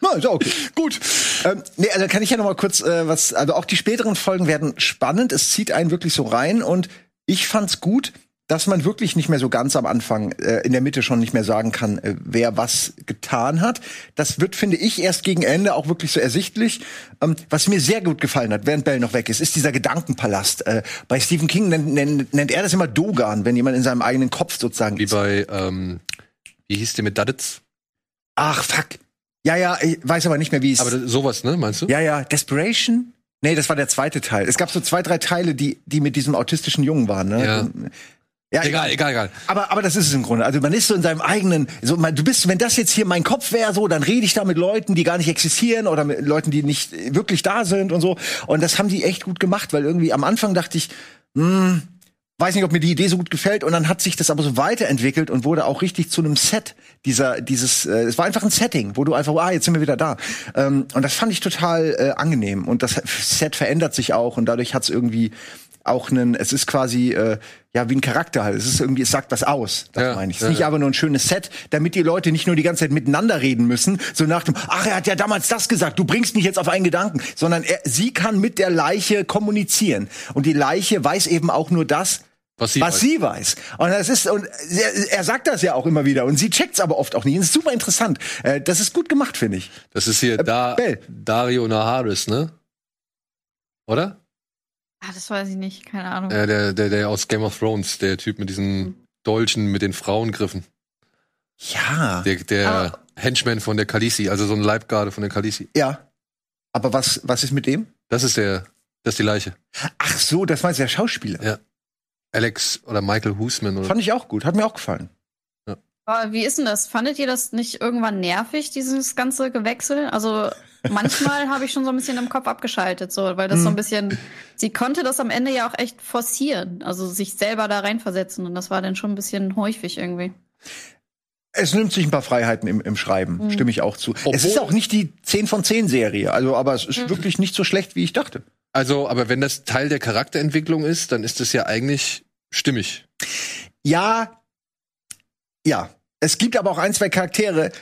S4: Na, ist ja okay. Gut. Ähm, nee, also kann ich ja noch mal kurz äh, was, also auch die späteren Folgen werden spannend. Es zieht einen wirklich so rein und ich fand's gut, dass man wirklich nicht mehr so ganz am Anfang äh, in der Mitte schon nicht mehr sagen kann, äh, wer was getan hat. Das wird, finde ich, erst gegen Ende auch wirklich so ersichtlich. Ähm, was mir sehr gut gefallen hat, während Bell noch weg ist, ist dieser Gedankenpalast. Äh, bei Stephen King nennt, nennt, nennt er das immer Dogan, wenn jemand in seinem eigenen Kopf sozusagen
S2: Wie bei, ähm, wie hieß die mit Duddits?
S4: Ach, fuck. Ja, ja, ich weiß aber nicht mehr, wie es.
S2: Aber sowas, ne, meinst du?
S4: ja, ja, Desperation? Nee, das war der zweite Teil. Es gab so zwei, drei Teile, die, die mit diesem autistischen Jungen waren, ne?
S2: Ja.
S4: Ja,
S2: Egal, egal, egal.
S4: Aber, aber das ist es im Grunde. Also man ist so in seinem eigenen, so man, du bist, wenn das jetzt hier mein Kopf wäre, so, dann rede ich da mit Leuten, die gar nicht existieren oder mit Leuten, die nicht wirklich da sind und so. Und das haben die echt gut gemacht, weil irgendwie am Anfang dachte ich, hm, weiß nicht, ob mir die Idee so gut gefällt. Und dann hat sich das aber so weiterentwickelt und wurde auch richtig zu einem Set dieser, dieses, äh, es war einfach ein Setting, wo du einfach, ah, jetzt sind wir wieder da. Ähm, und das fand ich total äh, angenehm. Und das Set verändert sich auch und dadurch hat es irgendwie auch einen, es ist quasi äh, ja wie ein Charakter halt. Es ist irgendwie, es sagt was aus. Das
S2: Ja,
S4: meine ich. Es ist
S2: ja,
S4: nicht
S2: ja.
S4: aber nur ein schönes Set, damit die Leute nicht nur die ganze Zeit miteinander reden müssen, so nach dem, ach, er hat ja damals das gesagt, du bringst mich jetzt auf einen Gedanken, sondern er, sie kann mit der Leiche kommunizieren und die Leiche weiß eben auch nur das,
S2: Was sie
S4: was
S2: weiß.
S4: sie weiß. Und das ist und er, er sagt das ja auch immer wieder und sie checkt's aber oft auch nicht. Das ist super interessant. Äh, das ist gut gemacht, finde ich.
S2: Das ist hier da,
S4: Bell.
S2: Dario Naharis, ne? Oder?
S3: Ah, das weiß ich nicht, keine Ahnung.
S2: Äh, der, der, der aus Game of Thrones, der Typ mit diesen Dolchen mit den Frauengriffen.
S4: Ja,
S2: Der, der
S3: Aber-
S2: Henchman von der Khaleesi, also so ein Leibgarde von der Khaleesi.
S4: ja. Aber was was ist mit dem?
S2: Das ist der, das ist die Leiche.
S4: Ach so, das war der Schauspieler.
S2: Ja. Alex oder Michael Husman oder
S4: Fand ich auch gut, hat mir auch gefallen.
S3: Aber wie ist denn das? Fandet ihr das nicht irgendwann nervig, dieses ganze Gewechsel? Also manchmal habe ich schon so ein bisschen im Kopf abgeschaltet, so, weil das so ein bisschen. Sie konnte das am Ende ja auch echt forcieren, also sich selber da reinversetzen und das war dann schon ein bisschen häufig irgendwie.
S4: Es nimmt sich ein paar Freiheiten im, im Schreiben,
S3: Mhm.
S4: stimme ich auch zu. es
S2: Obwohl-
S4: ist auch nicht die 10 von 10 Serie, also aber es ist wirklich nicht so schlecht, wie ich dachte.
S2: Also, aber wenn das Teil der Charakterentwicklung ist, dann ist das ja eigentlich stimmig.
S4: Ja, ja. Es gibt aber auch ein, zwei Charaktere,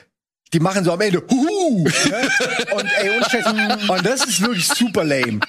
S4: die machen so am Ende Huhu! ne? und ey, und, und das ist wirklich super lame.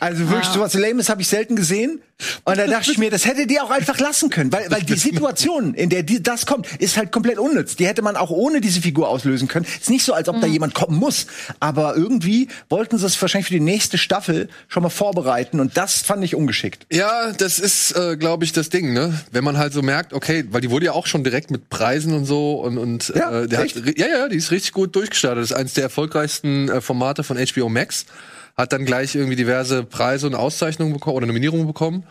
S4: Also wirklich,
S3: Ah.
S4: sowas Lames habe ich selten gesehen. Und da dachte ich mir, das hätte die auch einfach lassen können, weil, weil die Situation, in der die, das kommt, ist halt komplett unnütz. Die hätte man auch ohne diese Figur auslösen können. Ist nicht so, als ob da jemand kommen muss. Aber irgendwie wollten sie es wahrscheinlich für die nächste Staffel schon mal vorbereiten und das fand ich ungeschickt.
S2: Ja, das ist, äh, glaube ich, das Ding, ne? Wenn man halt so merkt, okay, weil die wurde ja auch schon direkt mit Preisen und so und, und
S4: Ja,
S2: äh, der
S4: echt?
S2: hat, ja, ja, die ist richtig gut durchgestartet. Das ist eines der erfolgreichsten äh, Formate von HBO Max. Hat dann gleich irgendwie diverse Preise und Auszeichnungen bekommen oder Nominierungen bekommen.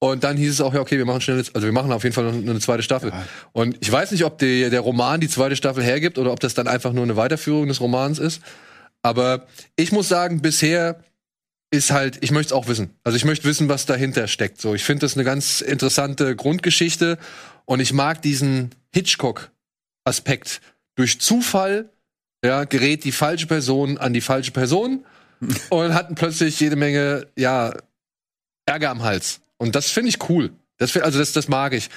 S2: Und dann hieß es auch, ja, okay, wir machen schnell, also wir machen auf jeden Fall noch eine zweite Staffel. Und ich weiß nicht, ob die, der Roman die zweite Staffel hergibt oder ob das dann einfach nur eine Weiterführung des Romans ist. Aber ich muss sagen, bisher ist halt, ich möchte es auch wissen. Also ich möchte wissen, was dahinter steckt. So, ich finde das eine ganz interessante Grundgeschichte und ich mag diesen Hitchcock-Aspekt. Durch Zufall ja, gerät die falsche Person an die falsche Person und hat plötzlich jede Menge ja Ärger am Hals. Und das finde ich cool. Das, find- also das, das mag ich.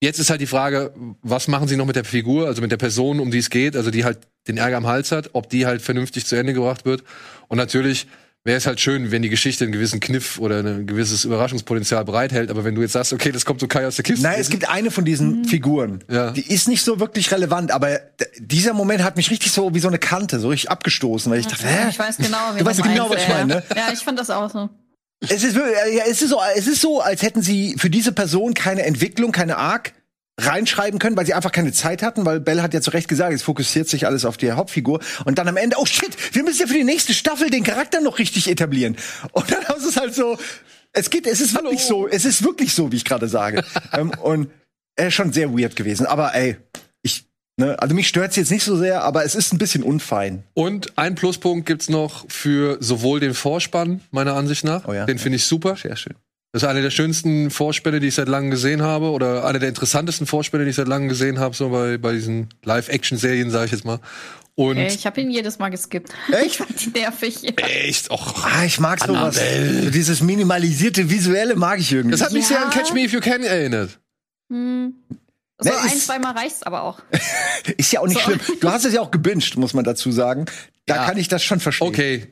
S2: Jetzt ist halt die Frage, was machen sie noch mit der Figur, also mit der Person, um die es geht, also die halt den Ärger am Hals hat, ob die halt vernünftig zu Ende gebracht wird. Und natürlich wäre es halt schön, wenn die Geschichte einen gewissen Kniff oder ein gewisses Überraschungspotenzial bereithält. Aber wenn du jetzt sagst, okay, das kommt so Kai aus der Kiste.
S4: Nein, es gibt eine von diesen Figuren.
S2: Ja.
S4: Die ist nicht so wirklich relevant, aber dieser Moment hat mich richtig so wie so eine Kante, so richtig abgestoßen, weil ich dachte, hä?
S3: Ich weiß genau, wie
S4: Du weißt genau, was ich meine, ne?
S3: Ja, ich fand das auch so.
S4: Es ist, wirklich- ja, es ist so, es ist so, als hätten sie für diese Person keine Entwicklung, keine Arc reinschreiben können, weil sie einfach keine Zeit hatten, weil Bell hat ja zu Recht gesagt, es fokussiert sich alles auf die Hauptfigur und dann am Ende, oh shit, wir müssen ja für die nächste Staffel den Charakter noch richtig etablieren. Und dann haben sie es halt so, es geht, es ist wirklich so, es ist wirklich so, wie ich gerade sage. ähm, und äh, schon sehr weird gewesen, aber ey, ich, ne, also mich stört's jetzt nicht so sehr, aber es ist ein bisschen unfein.
S2: Und ein Pluspunkt gibt's noch für sowohl den Vorspann, meiner Ansicht nach.
S4: Oh ja.
S2: Den finde ich super.
S4: Sehr schön.
S2: Das ist eine der schönsten Vorspiele, die ich seit langem gesehen habe, oder eine der interessantesten Vorspiele, die ich seit langem gesehen habe, so bei, bei diesen Live-Action-Serien, sage ich jetzt mal. Und
S3: Okay, ich habe ihn jedes Mal geskippt.
S4: Echt?
S3: Ich fand die nervig.
S2: echt, och,
S4: Ah, ich mag sowas. So dieses minimalisierte Visuelle mag ich irgendwie.
S2: das hat mich sehr
S3: Ja.
S2: an Catch Me If You Can erinnert.
S3: Hm. So
S4: Ne,
S3: ein, zweimal reicht's aber auch.
S4: Ist ja auch nicht
S3: So.
S4: schlimm. Du hast es ja auch gebinged, muss man dazu sagen. Da
S2: Ja.
S4: kann ich das schon verstehen.
S2: Okay,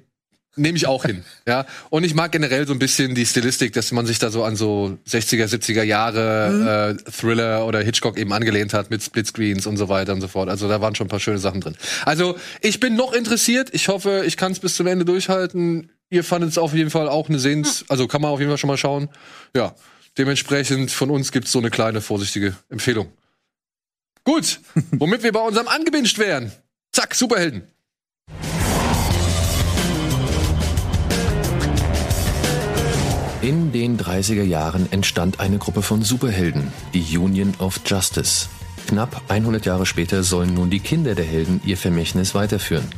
S2: nehme ich auch hin. Ja. Und ich mag generell so ein bisschen die Stilistik, dass man sich da so an so 60er, 70er Jahre äh, Thriller oder Hitchcock eben angelehnt hat mit Splitscreens und so weiter und so fort. Also da waren schon ein paar schöne Sachen drin. Also ich bin noch interessiert. Ich hoffe, ich kann es bis zum Ende durchhalten. Ihr fandet es auf jeden Fall auch eine Sehens, also kann man auf jeden Fall schon mal schauen. Ja, dementsprechend von uns gibt's so eine kleine vorsichtige Empfehlung. Gut, womit wir bei unserem angebinscht wären. Zack, Superhelden.
S5: In den 30er Jahren entstand eine Gruppe von Superhelden, die Union of Justice. Knapp 100 Jahre später sollen nun die Kinder der Helden ihr Vermächtnis weiterführen.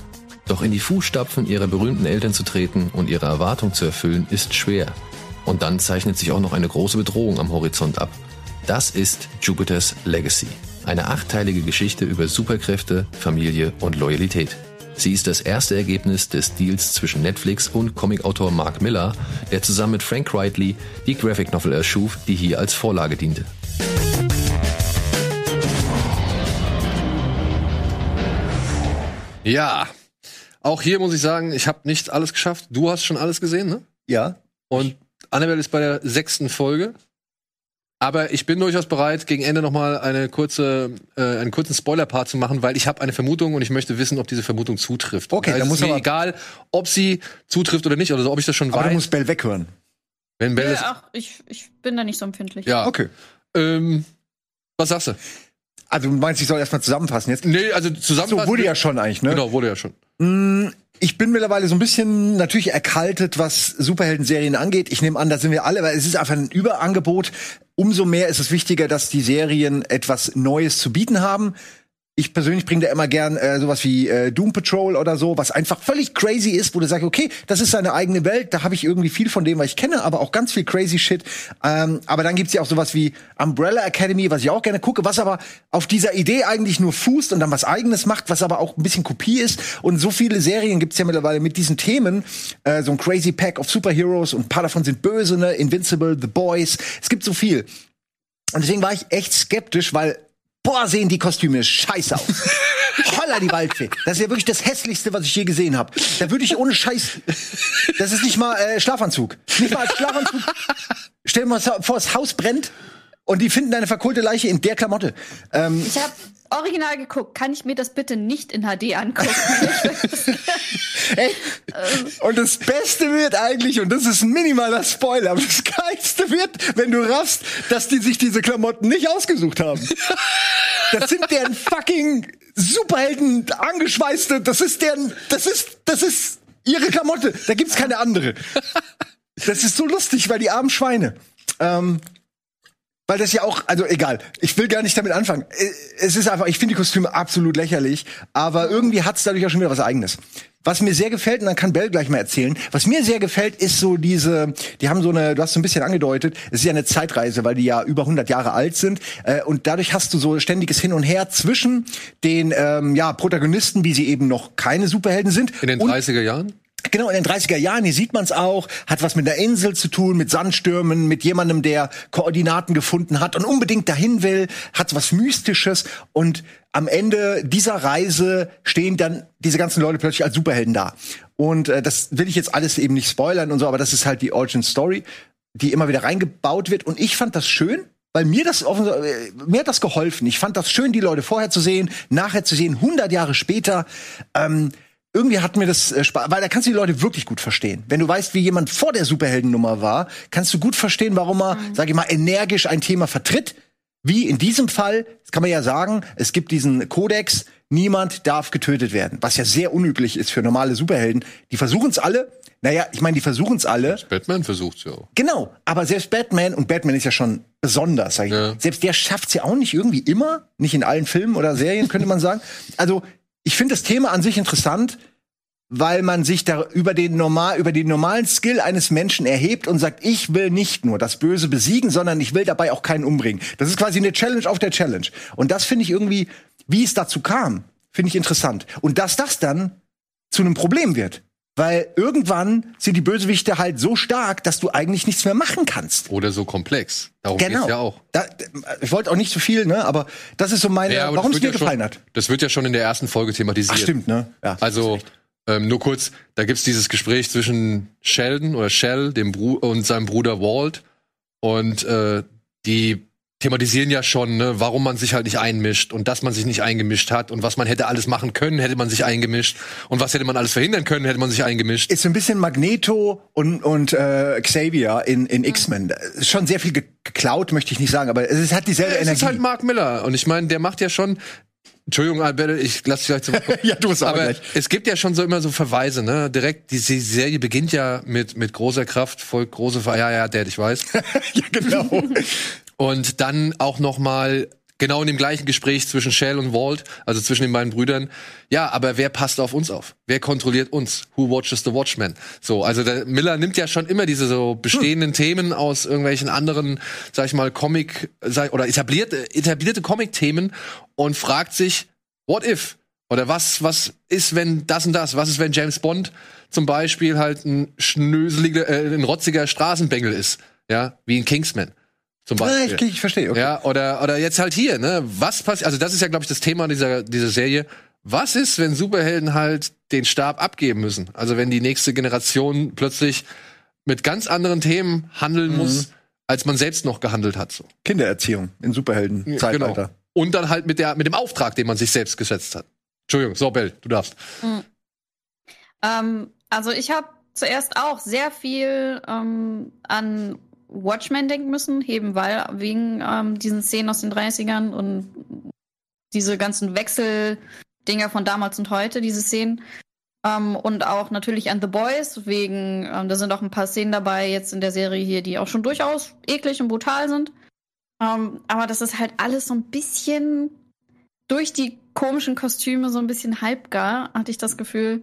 S5: Doch in die Fußstapfen ihrer berühmten Eltern zu treten und ihre Erwartung zu erfüllen, ist schwer. Und dann zeichnet sich auch noch eine große Bedrohung am Horizont ab. Das ist Jupiter's Legacy. Eine achteilige Geschichte über Superkräfte, Familie und Loyalität. Sie ist das erste Ergebnis des Deals zwischen Netflix und Comicautor Mark Miller, der zusammen mit Frank Ridley die Graphic Novel erschuf, die hier als Vorlage diente.
S2: Ja, auch hier muss ich sagen, ich habe nicht alles geschafft. Du hast schon alles gesehen, ne?
S4: Ja.
S2: Und Annabelle ist bei der sechsten Folge. Aber ich bin durchaus bereit, gegen Ende noch mal eine kurze, äh, einen kurzen Spoiler-Part zu machen, weil ich habe eine Vermutung und ich möchte wissen, ob diese Vermutung zutrifft.
S4: Okay,
S2: also
S4: dann
S2: es
S4: muss
S2: ist mir
S4: aber-
S2: egal, ob sie zutrifft oder nicht, oder so, ob ich das schon
S4: Aber du
S2: weiß.
S4: musst Bell weghören.
S2: Wenn Bell
S3: Ja, ach, ich, ich bin da nicht so empfindlich.
S2: ja.
S4: Okay.
S2: Ähm, was sagst du?
S4: Also du meinst, ich soll erstmal zusammenfassen jetzt?
S2: Nee, also zusammenfassen.
S4: So wurde ja schon eigentlich, ne?
S2: Genau, wurde ja schon.
S4: Mm, Ich bin mittlerweile so ein bisschen natürlich erkaltet, was Superhelden-Serien angeht. Ich nehme an, da sind wir alle, weil es ist einfach ein Überangebot. Umso mehr ist es wichtiger, dass die Serien etwas Neues zu bieten haben. Ich persönlich bringe da immer gern äh, sowas wie äh, Doom Patrol oder so, was einfach völlig crazy ist, wo du sagst, okay, das ist seine eigene Welt, da habe ich irgendwie viel von dem, was ich kenne, aber auch ganz viel crazy Shit. Ähm, aber dann gibt's ja auch sowas wie Umbrella Academy, was ich auch gerne gucke, was aber auf dieser Idee eigentlich nur fußt und dann was eigenes macht, was aber auch ein bisschen Kopie ist. Und so viele Serien gibt's ja mittlerweile mit diesen Themen, äh, so ein crazy Pack of Superheroes und ein paar davon sind böse, ne? Invincible, The Boys. Es gibt so viel. Und deswegen war ich echt skeptisch, weil boah, sehen die Kostüme scheiße aus. Holla die Waldfee. Das ist ja wirklich das hässlichste, was ich je gesehen habe. Da würde ich ohne Scheiß. Das ist nicht mal äh, Schlafanzug. Nicht mal als Schlafanzug. Stell dir mal vor, das Haus brennt und die finden deine verkohlte Leiche in der Klamotte. Ähm,
S3: Ich habe original geguckt. Kann ich mir das bitte nicht in HD angucken?
S4: Ey, und das Beste wird eigentlich, und das ist ein minimaler Spoiler, aber das Geilste wird, wenn du raffst, dass die sich diese Klamotten nicht ausgesucht haben. Das sind deren fucking Superhelden angeschweißte, das ist deren, das ist, das ist ihre Klamotte. Da gibt's keine andere. Das ist so lustig, weil die armen Schweine. Ähm, weil das ja auch, also egal, ich will gar nicht damit anfangen. Äh, Es ist einfach, ich finde die Kostüme absolut lächerlich, aber irgendwie hat's dadurch auch schon wieder was Eigenes. Was mir sehr gefällt, und dann kann Bell gleich mal erzählen, was mir sehr gefällt, ist so diese, die haben so eine, du hast so ein bisschen angedeutet, es ist ja eine Zeitreise, weil die ja über 100 Jahre alt sind äh, und dadurch hast du so ständiges Hin und Her zwischen den ähm, ja, Protagonisten, wie sie eben noch keine Superhelden sind.
S2: In den
S4: und
S2: 30er Jahren?
S4: Genau, in den 30er Jahren, hier sieht man es auch, hat was mit einer Insel zu tun, mit Sandstürmen, mit jemandem, der Koordinaten gefunden hat und unbedingt dahin will, hat was Mystisches und am Ende dieser Reise stehen dann diese ganzen Leute plötzlich als Superhelden da. Und äh, das will ich jetzt alles eben nicht spoilern und so, aber das ist halt die Origin Story, die immer wieder reingebaut wird und ich fand das schön, weil mir das äh, mir hat das geholfen. Ich fand das schön, die Leute vorher zu sehen, nachher zu sehen, 100 Jahre später. Ähm, irgendwie hat mir das äh, Spaß, weil da kannst du die Leute wirklich gut verstehen. Wenn du weißt, wie jemand vor der Superheldennummer war, kannst du gut verstehen, warum er, sag ich mal, energisch ein Thema vertritt. Wie in diesem Fall, das kann man ja sagen, es gibt diesen Kodex, niemand darf getötet werden, was ja sehr unüblich ist für normale Superhelden. Die versuchen es alle. Naja, ich meine, die versuchen es alle.
S2: Batman versucht's ja auch.
S4: Genau, aber selbst Batman, und Batman ist ja schon besonders, sag ich,
S2: Ja.
S4: selbst der schafft's ja auch nicht irgendwie immer, nicht in allen Filmen oder Serien, könnte man sagen. Also, ich finde das Thema an sich interessant, weil man sich da über den normal, über den normalen Skill eines Menschen erhebt und sagt, ich will nicht nur das Böse besiegen, sondern ich will dabei auch keinen umbringen. Das ist quasi eine Challenge auf der Challenge. Und das finde ich irgendwie, wie es dazu kam, finde ich interessant. Und dass das dann zu einem Problem wird. Weil irgendwann sind die Bösewichte halt so stark, dass du eigentlich nichts mehr machen kannst.
S2: Oder so komplex. Darum
S4: Genau.
S2: geht's ja auch.
S4: Da, ich wollte auch nicht so viel, ne? Aber das ist so meine,
S2: Ja,
S4: warum es
S2: wird
S4: mir
S2: ja
S4: gefallen
S2: schon,
S4: hat.
S2: Das wird ja schon in der ersten Folge thematisiert.
S4: Ach, stimmt, ne? Ja,
S2: Also, Ähm, nur kurz, da gibt's dieses Gespräch zwischen Sheldon oder Shell dem Bru und seinem Bruder Walt. Und äh, die thematisieren ja schon, ne, warum man sich halt nicht einmischt und dass man sich nicht eingemischt hat und was man hätte alles machen können, hätte man sich eingemischt und was hätte man alles verhindern können, hätte man sich eingemischt.
S4: Ist so ein bisschen Magneto und, und äh, Xavier in, in X-Men. Ist Schon sehr viel ge- geklaut, möchte ich nicht sagen, aber es hat dieselbe
S2: es
S4: Energie.
S2: ist halt Mark Miller und ich meine, der macht ja schon Entschuldigung, Albert, ich lass dich gleich zum
S4: Ja, du auch
S2: Aber
S4: gleich.
S2: es gibt ja schon so immer so Verweise, ne? Direkt, die die Serie beginnt ja mit, mit großer Kraft, folgt große Ver Ja, ja, Dad, ich weiß.
S4: ja, genau.
S2: Und dann auch noch mal genau in dem gleichen Gespräch zwischen Shell und Walt, also zwischen den beiden Brüdern. Ja, aber wer passt auf uns auf? Wer kontrolliert uns? Who watches the Watchmen? So, also der Miller nimmt ja schon immer diese so bestehenden Themen aus irgendwelchen anderen, sag ich mal, Comic sag, oder etablierte etablierte Comic-Themen und fragt sich, what if? Oder was, was ist, wenn das und das? Was ist, wenn James Bond zum Beispiel halt ein schnöseliger, äh, ein rotziger Straßenbengel ist? Ja, wie in Kingsman. Zum
S4: Ja,
S2: Beispiel.
S4: ich, ich verstehe. Okay.
S2: Ja, oder, oder jetzt halt hier, ne? Was passiert, also das ist ja, glaube ich, das Thema dieser, dieser Serie. Was ist, wenn Superhelden halt den Stab abgeben müssen? Also wenn die nächste Generation plötzlich mit ganz anderen Themen handeln muss, als man selbst noch gehandelt hat. So.
S4: Kindererziehung in Superhelden-Zeitalter.
S2: Genau. Und dann halt mit, der, mit dem Auftrag, den man sich selbst gesetzt hat. Entschuldigung, so, Bell, du darfst.
S3: Ähm, also ich habe zuerst auch sehr viel ähm, an Watchmen denken müssen, eben weil wegen ähm, diesen Szenen aus den 30ern und diese ganzen Wechseldinger von damals und heute, diese Szenen. Ähm, und auch natürlich an The Boys, wegen, ähm, da sind auch ein paar Szenen dabei jetzt in der Serie hier, die auch schon durchaus eklig und brutal sind. Ähm, aber das ist halt alles so ein bisschen durch die komischen Kostüme so ein bisschen halbgar, hatte ich das Gefühl.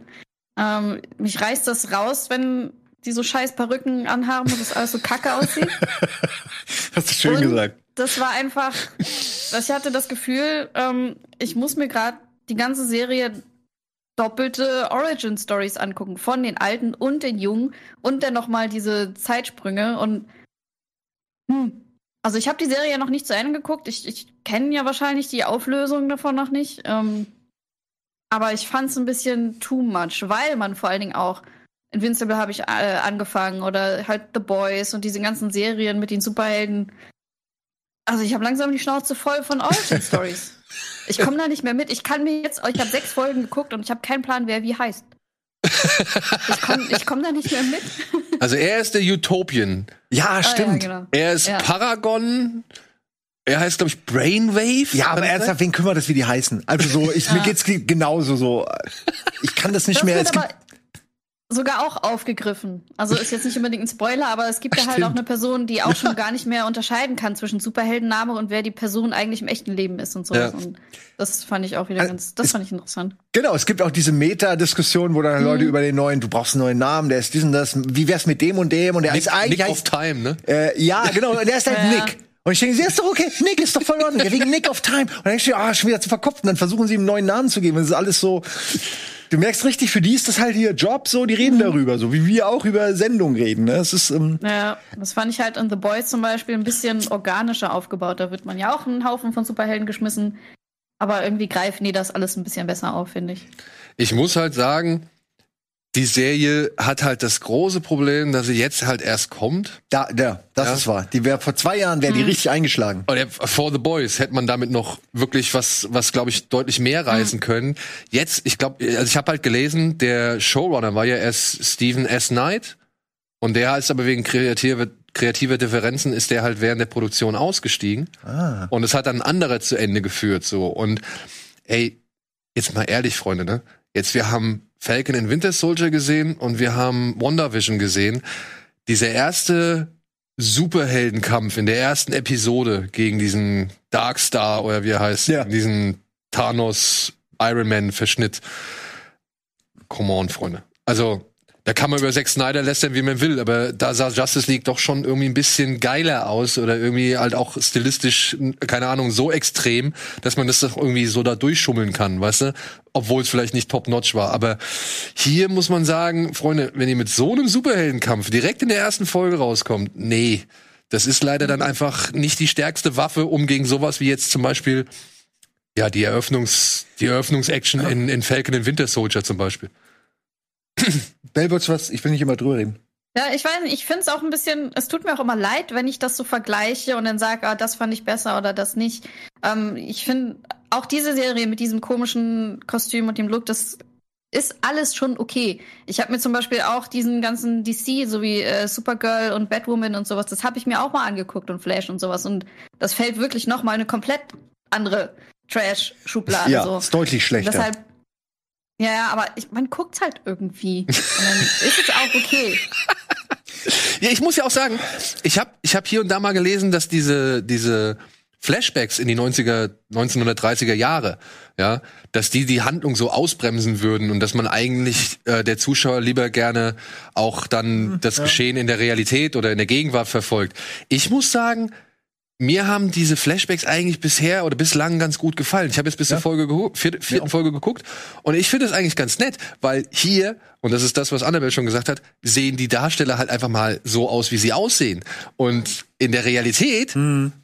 S3: Ähm, mich reißt das raus, wenn die so scheiß Perücken anhaben und das alles so kacke aussieht.
S4: Hast du schön
S3: Und
S4: gesagt.
S3: Das war einfach, ich hatte das Gefühl, ähm, ich muss mir gerade die ganze Serie doppelte Origin Stories angucken von den alten und den jungen und dann noch mal diese Zeitsprünge und hm. also ich habe die Serie ja noch nicht zu Ende geguckt. Ich, ich kenne ja wahrscheinlich die Auflösung davon noch nicht. Ähm, aber ich fand es ein bisschen too much, weil man vor allen Dingen auch Invincible habe ich äh, angefangen oder halt The Boys und diese ganzen Serien mit den Superhelden. Also ich habe langsam die Schnauze voll von Origin Stories. Ich komme da nicht mehr mit. Ich kann mir jetzt, ich habe sechs Folgen geguckt und ich habe keinen Plan, wer wie heißt. Ich komme komm da nicht mehr mit.
S2: Also er ist der Utopian.
S4: Ja,
S3: Ah,
S4: stimmt.
S3: ja, genau.
S2: Er ist
S3: Ja.
S2: Paragon. Er heißt, glaube ich, Brainwave.
S4: Ja, aber ernsthaft, wen kümmert das, wie die heißen? Also so, ich, mir
S3: Ja.
S4: geht's genauso so. Ich kann das nicht
S3: Das
S4: mehr. Es gibt,
S3: sogar auch aufgegriffen. Also ist jetzt nicht unbedingt ein Spoiler, aber es gibt ja halt auch eine Person, die auch schon gar nicht mehr unterscheiden kann zwischen Superheldenname und wer die Person eigentlich im echten Leben ist und so.
S2: Ja.
S3: Und das fand ich auch wieder
S4: Also,
S3: ganz, das
S4: es-
S3: fand ich interessant.
S4: genau, es gibt auch diese Meta-Diskussion, wo dann Leute über den neuen, du brauchst einen neuen Namen, der ist dies und das, wie wär's mit dem und dem und der
S2: Nick,
S4: ist eigentlich
S2: Nick of
S4: heißt,
S2: Time, ne?
S4: äh, ja, genau, und der ist halt
S3: Ja.
S4: Nick. Und ich denke, ja, ist doch okay, Nick ist doch ja, wegen Nick of Time. Und dann denkst du, ah, schon wieder zu verkopft. Und dann versuchen sie ihm einen neuen Namen zu geben. Das ist alles so, du merkst richtig, für die ist das halt ihr Job so, die reden darüber, so wie wir auch über Sendungen reden. Ne? Es ist, ähm,
S3: Ja, das fand ich halt in The Boys zum Beispiel ein bisschen organischer aufgebaut. Da wird man ja auch einen Haufen von Superhelden geschmissen. Aber irgendwie greifen die das alles ein bisschen besser auf, finde ich.
S2: Ich muss halt sagen, die Serie hat halt das große Problem, dass sie jetzt halt erst kommt.
S4: da, da, das
S2: Ja.
S4: ist wahr. Die wäre vor zwei Jahren wäre die richtig eingeschlagen.
S2: Oder For the Boys hätte man damit noch wirklich was, was glaube ich deutlich mehr reißen können. Jetzt, ich glaube, also ich habe halt gelesen, der Showrunner war ja erst Stephen S. Knight und der ist aber wegen kreative kreative Differenzen ist der halt während der Produktion ausgestiegen
S4: Ah.
S2: und es hat dann ein anderer zu Ende geführt so und ey, jetzt mal ehrlich, Freunde, ne? Jetzt wir haben Falcon and Winter Soldier gesehen und wir haben WandaVision gesehen. Dieser erste Superheldenkampf in der ersten Episode gegen diesen Darkstar oder wie er heißt,
S4: Ja.
S2: diesen Thanos Iron Man Verschnitt. Come on, Freunde. Also, da kann man über Zack Snyder lästern, wie man will, aber da sah Justice League doch schon irgendwie ein bisschen geiler aus oder irgendwie halt auch stilistisch, keine Ahnung, so extrem, dass man das doch irgendwie so da durchschummeln kann, weißt du? Obwohl es vielleicht nicht top-notch war. Aber hier muss man sagen, Freunde, wenn ihr mit so einem Superheldenkampf direkt in der ersten Folge rauskommt, nee, das ist leider dann einfach nicht die stärkste Waffe, um gegen sowas wie jetzt zum Beispiel, ja, die Eröffnungs, die Eröffnungsaction in, in Falcon and Winter Soldier zum Beispiel.
S4: Bell, wird's was? Ich will nicht immer drüber reden.
S3: Ja, ich weiß nicht, ich finde es auch ein bisschen, es tut mir auch immer leid, wenn ich das so vergleiche und dann sage, ah, das fand ich besser oder das nicht. Ähm, ich finde auch diese Serie mit diesem komischen Kostüm und dem Look, das ist alles schon okay. Ich habe mir zum Beispiel auch diesen ganzen DC, so wie äh, Supergirl und Batwoman und sowas, das habe ich mir auch mal angeguckt und Flash und sowas. Und das fällt wirklich noch mal eine komplett andere Trash-Schublade.
S4: Ja,
S3: so.
S4: ist deutlich schlechter.
S3: Deshalb, ja, ja, aber ich, man guckt's halt irgendwie. Und dann ist es auch okay.
S2: Ja, ich muss ja auch sagen, ich habe ich hab hier und da mal gelesen, dass diese, diese Flashbacks in die 90er, 1930er Jahre, ja, dass die die Handlung so ausbremsen würden und dass man eigentlich äh, der Zuschauer lieber gerne auch dann das Geschehen in der Realität oder in der Gegenwart verfolgt. Ich muss sagen, mir haben diese Flashbacks eigentlich bisher oder bislang ganz gut gefallen. Ich habe jetzt bis zur Folge vierte, vierten Folge geguckt und ich finde es eigentlich ganz nett, weil hier und das ist das, was Annabelle schon gesagt hat, sehen die Darsteller halt einfach mal so aus, wie sie aussehen. Und in der Realität,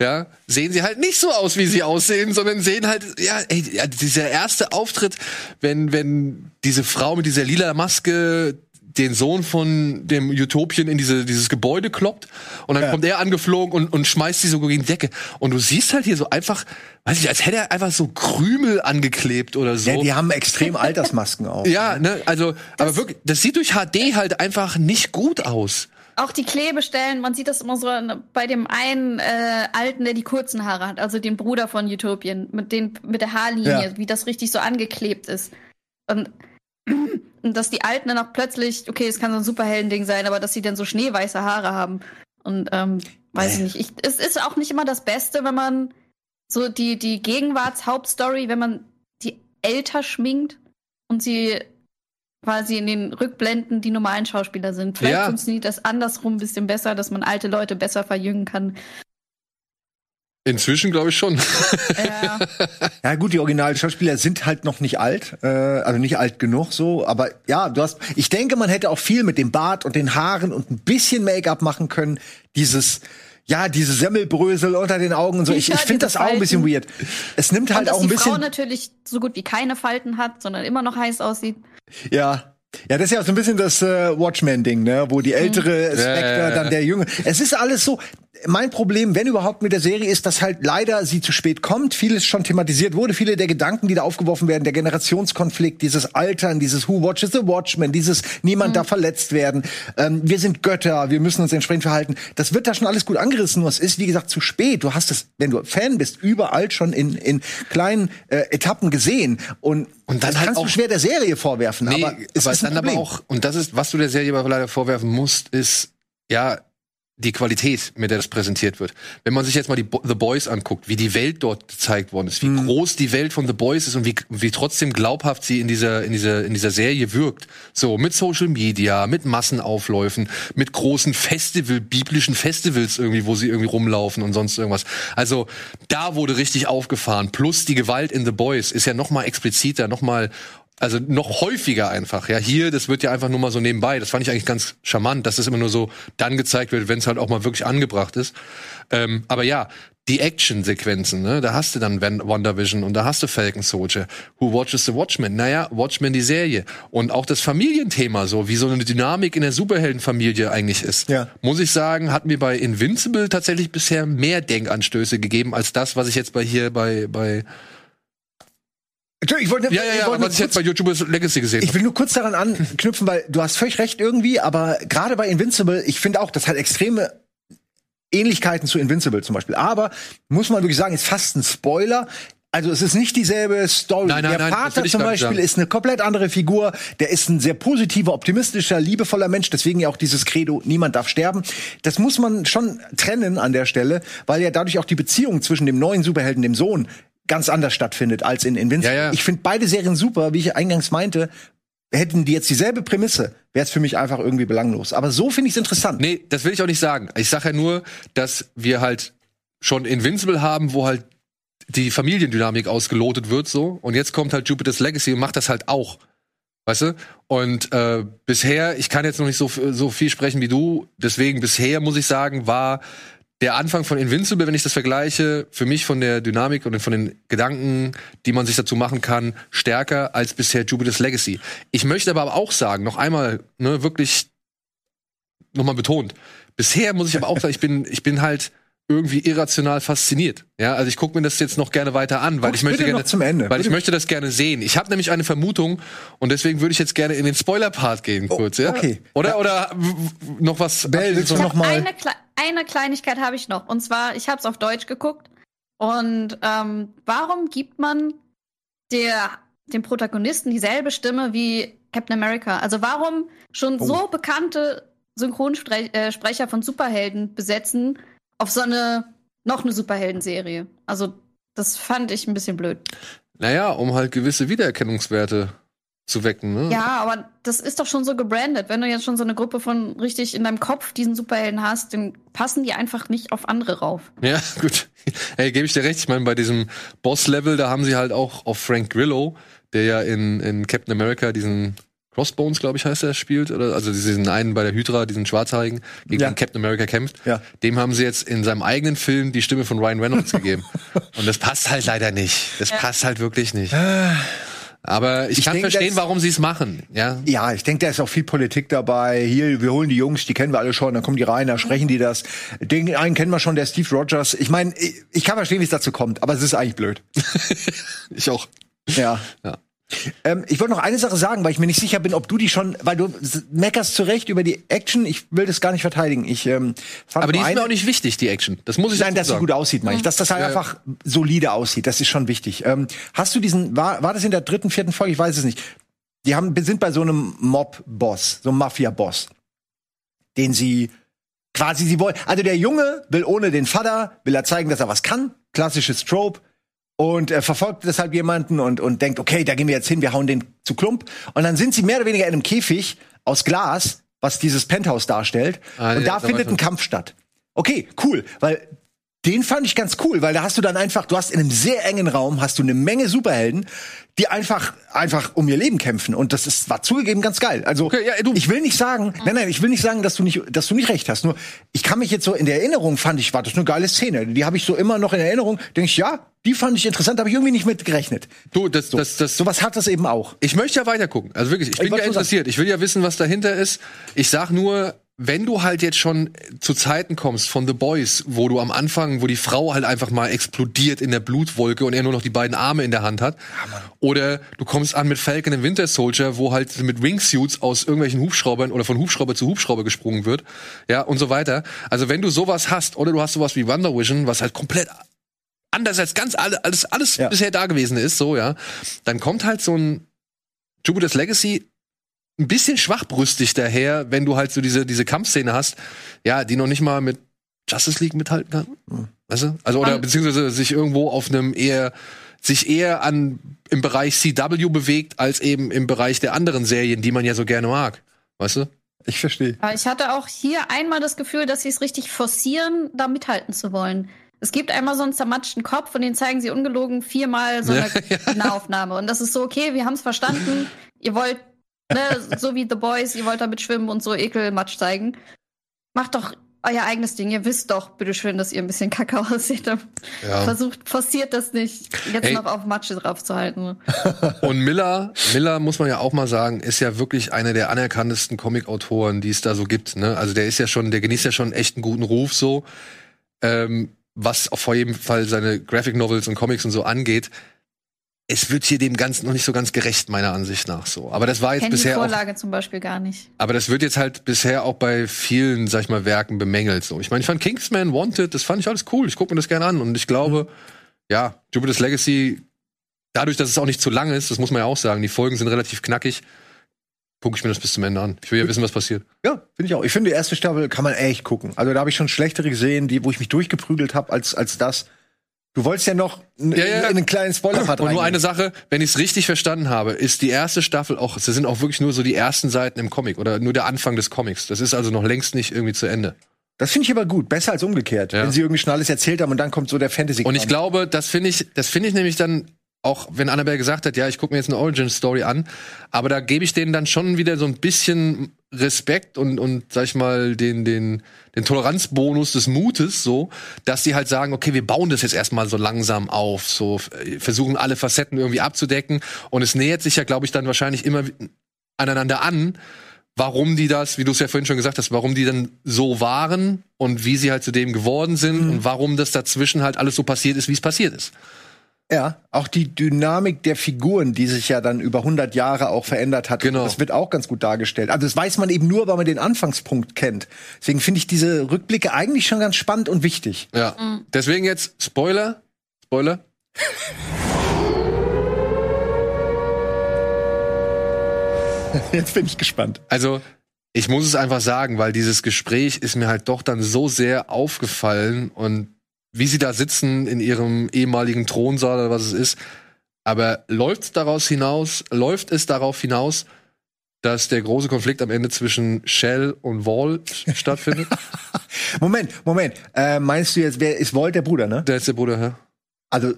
S2: ja, sehen sie halt nicht so aus, wie sie aussehen, sondern sehen halt, ja, ey, ja, dieser erste Auftritt, wenn, wenn diese Frau mit dieser lila Maske den Sohn von dem Utopien in diese, dieses Gebäude kloppt und dann
S4: Ja.
S2: kommt er angeflogen und, und schmeißt sie so gegen die Decke. Und du siehst halt hier so einfach, weiß ich, als hätte er einfach so Krümel angeklebt oder so.
S4: Ja, die haben extrem Altersmasken auch.
S2: Ja, ne, also, aber wirklich, das sieht durch HD halt einfach nicht gut aus.
S3: Auch die Klebestellen, man sieht das immer so bei dem einen äh, Alten, der die kurzen Haare hat, also den Bruder von Utopien, mit, den, mit der Haarlinie,
S4: Ja.
S3: wie das richtig so angeklebt ist. Und, und dass die Alten dann auch plötzlich, okay, es kann so ein Superhelden-Ding sein, aber dass sie dann so schneeweiße Haare haben. Und ähm, weiß ich nicht. Ich, es ist auch nicht immer das Beste, wenn man so die, die Gegenwartshauptstory, wenn man die älter schminkt und sie quasi in den Rückblenden die normalen Schauspieler sind. Vielleicht
S2: Ja.
S3: funktioniert das andersrum ein bisschen besser, dass man alte Leute besser verjüngen kann.
S2: Inzwischen glaube ich schon.
S3: Ja,
S4: Ja gut, die Originalschauspieler sind halt noch nicht alt, äh, also nicht alt genug so, aber ja, du hast, ich denke, man hätte auch viel mit dem Bart und den Haaren und ein bisschen Make-up machen können. Dieses, ja, diese Semmelbrösel unter den Augen und so. Ich, ich finde das auch ein bisschen
S3: Falten.
S4: weird. Es nimmt
S3: und
S4: halt
S3: dass
S4: auch ein
S3: die Frau
S4: bisschen,
S3: natürlich so gut wie keine Falten hat, sondern immer noch heiß aussieht.
S4: ja. Ja, das ist ja auch so ein bisschen das äh, Watchmen-Ding, ne? Wo die ältere Spectre,
S2: Ja, ja, ja.
S4: dann der Junge. Es ist alles so. Mein Problem, wenn überhaupt mit der Serie, ist, dass halt leider sie zu spät kommt. Vieles schon thematisiert wurde. Viele der Gedanken, die da aufgeworfen werden, der Generationskonflikt, dieses Altern, dieses Who watches the Watchmen, dieses Niemand darf verletzt werden. Ähm, wir sind Götter, wir müssen uns entsprechend verhalten. Das wird da schon alles gut angerissen. Nur es ist, wie gesagt, zu spät. Du hast es, wenn du Fan bist, überall schon in, in kleinen äh, Etappen gesehen. Und,
S2: Und dann
S4: das
S2: halt
S4: kannst
S2: auch-
S4: du schwer der Serie vorwerfen.
S2: Nee,
S4: aber es
S2: aber
S4: ist ein
S2: dann aber auch, und das ist, was du der Serie aber leider vorwerfen musst, ist, ja, die Qualität, mit der das präsentiert wird. Wenn man sich jetzt mal die Bo The Boys anguckt, wie die Welt dort gezeigt worden ist, wie
S4: Mhm.
S2: groß die Welt von The Boys ist und wie, wie trotzdem glaubhaft sie in dieser, in dieser, in dieser Serie wirkt. So, mit Social Media, mit Massenaufläufen, mit großen Festival, biblischen Festivals irgendwie, wo sie irgendwie rumlaufen und sonst irgendwas. Also, da wurde richtig aufgefahren. Plus die Gewalt in The Boys ist ja noch mal expliziter, noch mal also noch häufiger einfach. Ja, hier, das wird ja einfach nur mal so nebenbei. Das fand ich eigentlich ganz charmant, dass das immer nur so dann gezeigt wird, wenn es halt auch mal wirklich angebracht ist. Ähm, aber ja, die Action-Sequenzen, ne, da hast du dann Wan- WandaVision und da hast du Falcon Soldier. Who watches the Watchmen? Naja, Watchmen die Serie. Und auch das Familienthema, so wie so eine Dynamik in der Superheldenfamilie eigentlich ist.
S4: Ja.
S2: Muss ich sagen, hat mir bei Invincible tatsächlich bisher mehr Denkanstöße gegeben als das, was ich jetzt bei hier bei, bei
S4: Entschuldigung, ich wollte,
S2: ja, ja, ja,
S4: wollte nur
S2: was ich jetzt
S4: kurz,
S2: bei YouTubers Legacy gesehen
S4: ich will nur kurz daran anknüpfen, weil du hast völlig recht irgendwie, aber gerade bei Invincible, ich finde auch, das hat extreme Ähnlichkeiten zu Invincible zum Beispiel. Aber muss man wirklich sagen, ist fast ein Spoiler. Also es ist nicht dieselbe Story.
S2: Nein, nein,
S4: der
S2: nein,
S4: Vater zum Beispiel ist eine komplett andere Figur. Der ist ein sehr positiver, optimistischer, liebevoller Mensch. Deswegen ja auch dieses Credo, niemand darf sterben. Das muss man schon trennen an der Stelle, weil ja dadurch auch die Beziehung zwischen dem neuen Superhelden, dem Sohn, ganz anders stattfindet als in Invincible.
S2: Ja, ja.
S4: Ich finde beide Serien super, wie ich eingangs meinte. Hätten die jetzt dieselbe Prämisse, wäre es für mich einfach irgendwie belanglos. Aber so finde ich es interessant.
S2: Nee, das will ich auch nicht sagen. Ich sage ja nur, dass wir halt schon Invincible haben, wo halt die Familiendynamik ausgelotet wird so und jetzt kommt halt Jupiter's Legacy und macht das halt auch. Weißt du? Und äh, bisher, ich kann jetzt noch nicht so, so viel sprechen wie du, deswegen bisher muss ich sagen, war der Anfang von Invincible, wenn ich das vergleiche, für mich von der Dynamik und von den Gedanken, die man sich dazu machen kann, stärker als bisher Jupiter's Legacy. Ich möchte aber auch sagen, noch einmal, ne, wirklich nochmal betont, bisher muss ich aber auch sagen, ich bin, ich bin halt irgendwie irrational fasziniert. Ja, also ich gucke mir das jetzt noch gerne weiter an, weil
S4: Guck's
S2: ich möchte gerne,
S4: zum Ende.
S2: weil ich möchte das gerne sehen. Ich habe nämlich eine Vermutung und deswegen würde ich jetzt gerne in den Spoiler-Part gehen kurz. Ja?
S4: okay.
S2: Oder oder w- w- noch was?
S4: Bell, willst du
S3: Ich
S4: noch mal?
S3: eine, Kle eine Kleinigkeit habe ich noch. Und zwar, ich habe es auf Deutsch geguckt. Und ähm, warum gibt man der, dem Protagonisten dieselbe Stimme wie Captain America? Also warum schon
S4: Oh.
S3: so bekannte Synchronsprecher äh, von Superhelden besetzen auf so eine noch eine Superheldenserie? Also das fand ich ein bisschen blöd.
S2: Naja, um halt gewisse Wiedererkennungswerte zu wecken. Ne?
S3: Ja, aber das ist doch schon so gebrandet. Wenn du jetzt schon so eine Gruppe von richtig in deinem Kopf diesen Superhelden hast, dann passen die einfach nicht auf andere rauf.
S2: Ja, gut. Hey, gebe ich dir recht. Ich meine, bei diesem Boss-Level, da haben sie halt auch auf Frank Grillo, der ja in, in Captain America diesen Crossbones, glaube ich, heißt er, spielt, oder? Also diesen einen bei der Hydra, diesen Schwarzhaarigen, gegen
S4: Ja.
S2: den Captain America kämpft.
S4: Ja.
S2: Dem haben sie jetzt in seinem eigenen Film die Stimme von Ryan Reynolds gegeben. Und das passt halt leider nicht. Das passt halt wirklich nicht. Aber ich,
S4: Ich
S2: kann
S4: denke,
S2: verstehen, warum sie es machen. Ja.
S4: Ja, ich denke, da ist auch viel Politik dabei. Hier, wir holen die Jungs, die kennen wir alle schon, dann kommen die rein, dann sprechen die das. Den einen kennen wir schon, der Steve Rogers. Ich meine, ich, ich kann verstehen, wie es dazu kommt, aber es ist eigentlich blöd.
S2: Ich auch.
S4: Ja.
S2: Ja.
S4: Ähm, ich wollte noch eine Sache sagen, weil ich mir nicht sicher bin, ob du die schon, weil du meckerst zu Recht über die Action. Ich will das gar nicht verteidigen. Ich ähm, fand
S2: Aber die ist mir auch nicht wichtig, die Action. Das muss ich
S4: Nein, dass sie
S2: sagen.
S4: gut aussieht, meine ich. Dass das halt
S2: Ja.
S4: einfach solide aussieht, das ist schon wichtig. Ähm, hast du diesen, war, war das in der dritten, vierten Folge? Ich weiß es nicht. Die haben, sind bei so einem Mob-Boss, so einem Mafia-Boss, den sie quasi, sie wollen, also der Junge will ohne den Vater, will er zeigen, dass er was kann. Klassisches Trope. Und er verfolgt deshalb jemanden und, und denkt, okay, da gehen wir jetzt hin, wir hauen den zu Klump. Und dann sind sie mehr oder weniger in einem Käfig aus Glas, was dieses Penthouse darstellt.
S2: Ah,
S4: und
S2: ja,
S4: da findet ein Kampf statt. Okay, cool, weil den fand ich ganz cool, weil da hast du dann einfach, du hast in einem sehr engen Raum hast du eine Menge Superhelden, die einfach einfach um ihr Leben kämpfen und das ist war zugegeben ganz geil. Also
S2: Okay, ja,
S4: ich will nicht sagen, nein, nein, ich will nicht sagen, dass du nicht dass du nicht recht hast, nur ich kann mich jetzt so in der Erinnerung fand ich war das eine geile Szene, die habe ich so immer noch in Erinnerung, denke ich, ja, die fand ich interessant, habe ich irgendwie nicht mit gerechnet.
S2: Du, das, das, das,
S4: Sowas hat das eben auch.
S2: Ich möchte ja weiter gucken. Also wirklich, ich bin
S4: wollte
S2: ja interessiert. Ich will ja wissen, was dahinter ist. Ich sag nur, wenn du halt jetzt schon zu Zeiten kommst von The Boys, wo du am Anfang, wo die Frau halt einfach mal explodiert in der Blutwolke und er nur noch die beiden Arme in der Hand hat. oder du kommst an mit Falcon and Winter Soldier, wo halt mit Wingsuits aus irgendwelchen Hubschraubern oder von Hubschrauber zu Hubschrauber gesprungen wird. Ja, und so weiter. Also wenn du sowas hast, oder du hast sowas wie Wonder Vision, was halt komplett anders als ganz alle, alles, alles
S4: Ja.
S2: bisher da gewesen ist, so, ja. Dann kommt halt so ein Jupiter's Legacy ein bisschen schwachbrüstig daher, wenn du halt so diese, diese Kampfszene hast, ja, die noch nicht mal mit Justice League mithalten kann. Weißt du? Also, oder
S3: Um,
S2: beziehungsweise sich irgendwo auf einem eher, sich eher an, im Bereich CW bewegt, als eben im Bereich der anderen Serien, die man ja so gerne mag. Weißt du?
S4: Ich verstehe.
S3: Ich hatte auch hier einmal das Gefühl, dass sie es richtig forcieren, da mithalten zu wollen. Es gibt einmal so einen zermatschten Kopf und den zeigen sie ungelogen viermal so eine Nahaufnahme. Und das ist so, okay, wir haben es verstanden. Ihr wollt, ne, so wie The Boys, ihr wollt damit schwimmen und so Ekelmatsch zeigen. Macht doch euer eigenes Ding. Ihr wisst doch, bitteschön, dass ihr ein bisschen kacke aussieht.
S2: Ja.
S3: Versucht, forciert das nicht, jetzt
S2: Ey.
S3: noch auf Matsche draufzuhalten.
S2: Und Miller, Miller muss man ja auch mal sagen, ist ja wirklich einer der anerkanntesten Comic-Autoren, die es da so gibt. Ne? Also der ist ja schon, der genießt ja schon echt einen guten Ruf so. Ähm, was auf jeden Fall seine Graphic Novels und Comics und so angeht. Es wird hier dem Ganzen noch nicht so ganz gerecht, meiner Ansicht nach so. Aber das war jetzt
S3: die
S2: bisher auch,
S3: Vorlage zum Beispiel gar nicht.
S2: aber das wird jetzt halt bisher auch bei vielen, sag ich mal, Werken bemängelt so. Ich meine, ich fand Kingsman Wanted, das fand ich alles cool. Ich gucke mir das gerne an und ich glaube, ja, Jupiter's Legacy, dadurch, dass es auch nicht zu lang ist, das muss man ja auch sagen, die Folgen sind relativ knackig, gucke ich mir das bis zum Ende an. Ich will ja wissen, was passiert.
S4: Ja, finde ich auch. Ich finde, die erste Staffel kann man echt gucken. Also da habe ich schon schlechtere gesehen, die, wo ich mich durchgeprügelt habe, als, als das. Du wolltest ja noch
S2: Ja, ja.
S4: in einen kleinen Spoiler-Part
S2: Und nur eine Sache, wenn ich es richtig verstanden habe, ist die erste Staffel auch, es sind auch wirklich nur so die ersten Seiten im Comic oder nur der Anfang des Comics. Das ist also noch längst nicht irgendwie zu Ende.
S4: Das finde ich aber gut. Besser als umgekehrt.
S2: Ja.
S4: Wenn sie irgendwie schon alles erzählt haben und dann kommt so der fantasy
S2: Und ich glaube, das finde ich, das finde ich nämlich dann auch wenn Annabelle gesagt hat, ja, ich gucke mir jetzt eine Origin-Story an, aber da gebe ich denen dann schon wieder so ein bisschen Respekt und, und sag ich mal, den, den, den Toleranzbonus des Mutes, so, dass sie halt sagen, okay, wir bauen das jetzt erstmal so langsam auf, so versuchen alle Facetten irgendwie abzudecken. Und es nähert sich ja, glaube ich, dann wahrscheinlich immer aneinander an, warum die das, wie du es ja vorhin schon gesagt hast, warum die dann so waren und wie sie halt zu dem geworden sind
S4: Mhm.
S2: und warum das dazwischen halt alles so passiert ist, wie es passiert ist.
S4: Ja, auch die Dynamik der Figuren, die sich ja dann über 100 Jahre auch verändert hat,
S2: Genau.
S4: das wird auch ganz gut dargestellt. Also das weiß man eben nur, weil man den Anfangspunkt kennt. Deswegen finde ich diese Rückblicke eigentlich schon ganz spannend und wichtig.
S2: Ja. Deswegen jetzt Spoiler. Spoiler.
S4: Jetzt bin ich gespannt.
S2: Also, ich muss es einfach sagen, weil dieses Gespräch ist mir halt doch dann so sehr aufgefallen und wie sie da sitzen in ihrem ehemaligen Thronsaal oder was es ist. Aber läuft es daraus hinaus, läuft es darauf hinaus, dass der große Konflikt am Ende zwischen Shell und Wall stattfindet?
S4: Moment, Moment. Äh, meinst du jetzt, wer ist Walt der Bruder, ne?
S2: Der ist der Bruder, hä?
S4: Also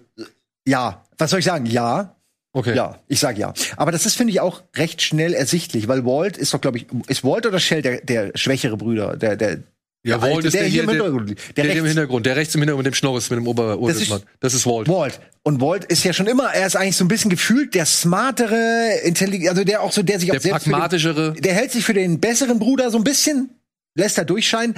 S4: ja. Was soll ich sagen? Ja.
S2: Okay.
S4: Ja, ich sag ja. Aber das ist, finde ich, auch recht schnell ersichtlich, weil Walt ist doch, glaube ich, ist Walt oder Shell der, der schwächere Brüder? Der, der,
S2: Ja,
S4: der
S2: Walt
S4: alte,
S2: ist der, hier,
S4: im
S2: der,
S4: Hintergrund.
S2: der,
S4: Der,
S2: der im. Hintergrund, der rechts im Hintergrund mit dem Schnorris, mit dem Ober
S4: Das ist-.
S2: Das ist Walt.
S4: Walt. Und Walt ist ja schon immer, er ist eigentlich so ein bisschen gefühlt der smartere, intelligent, also der auch so, der sich auch
S2: Der
S4: selbst für den,
S2: pragmatischere.
S4: der hält sich für den besseren Bruder so ein bisschen, lässt er durchscheinen.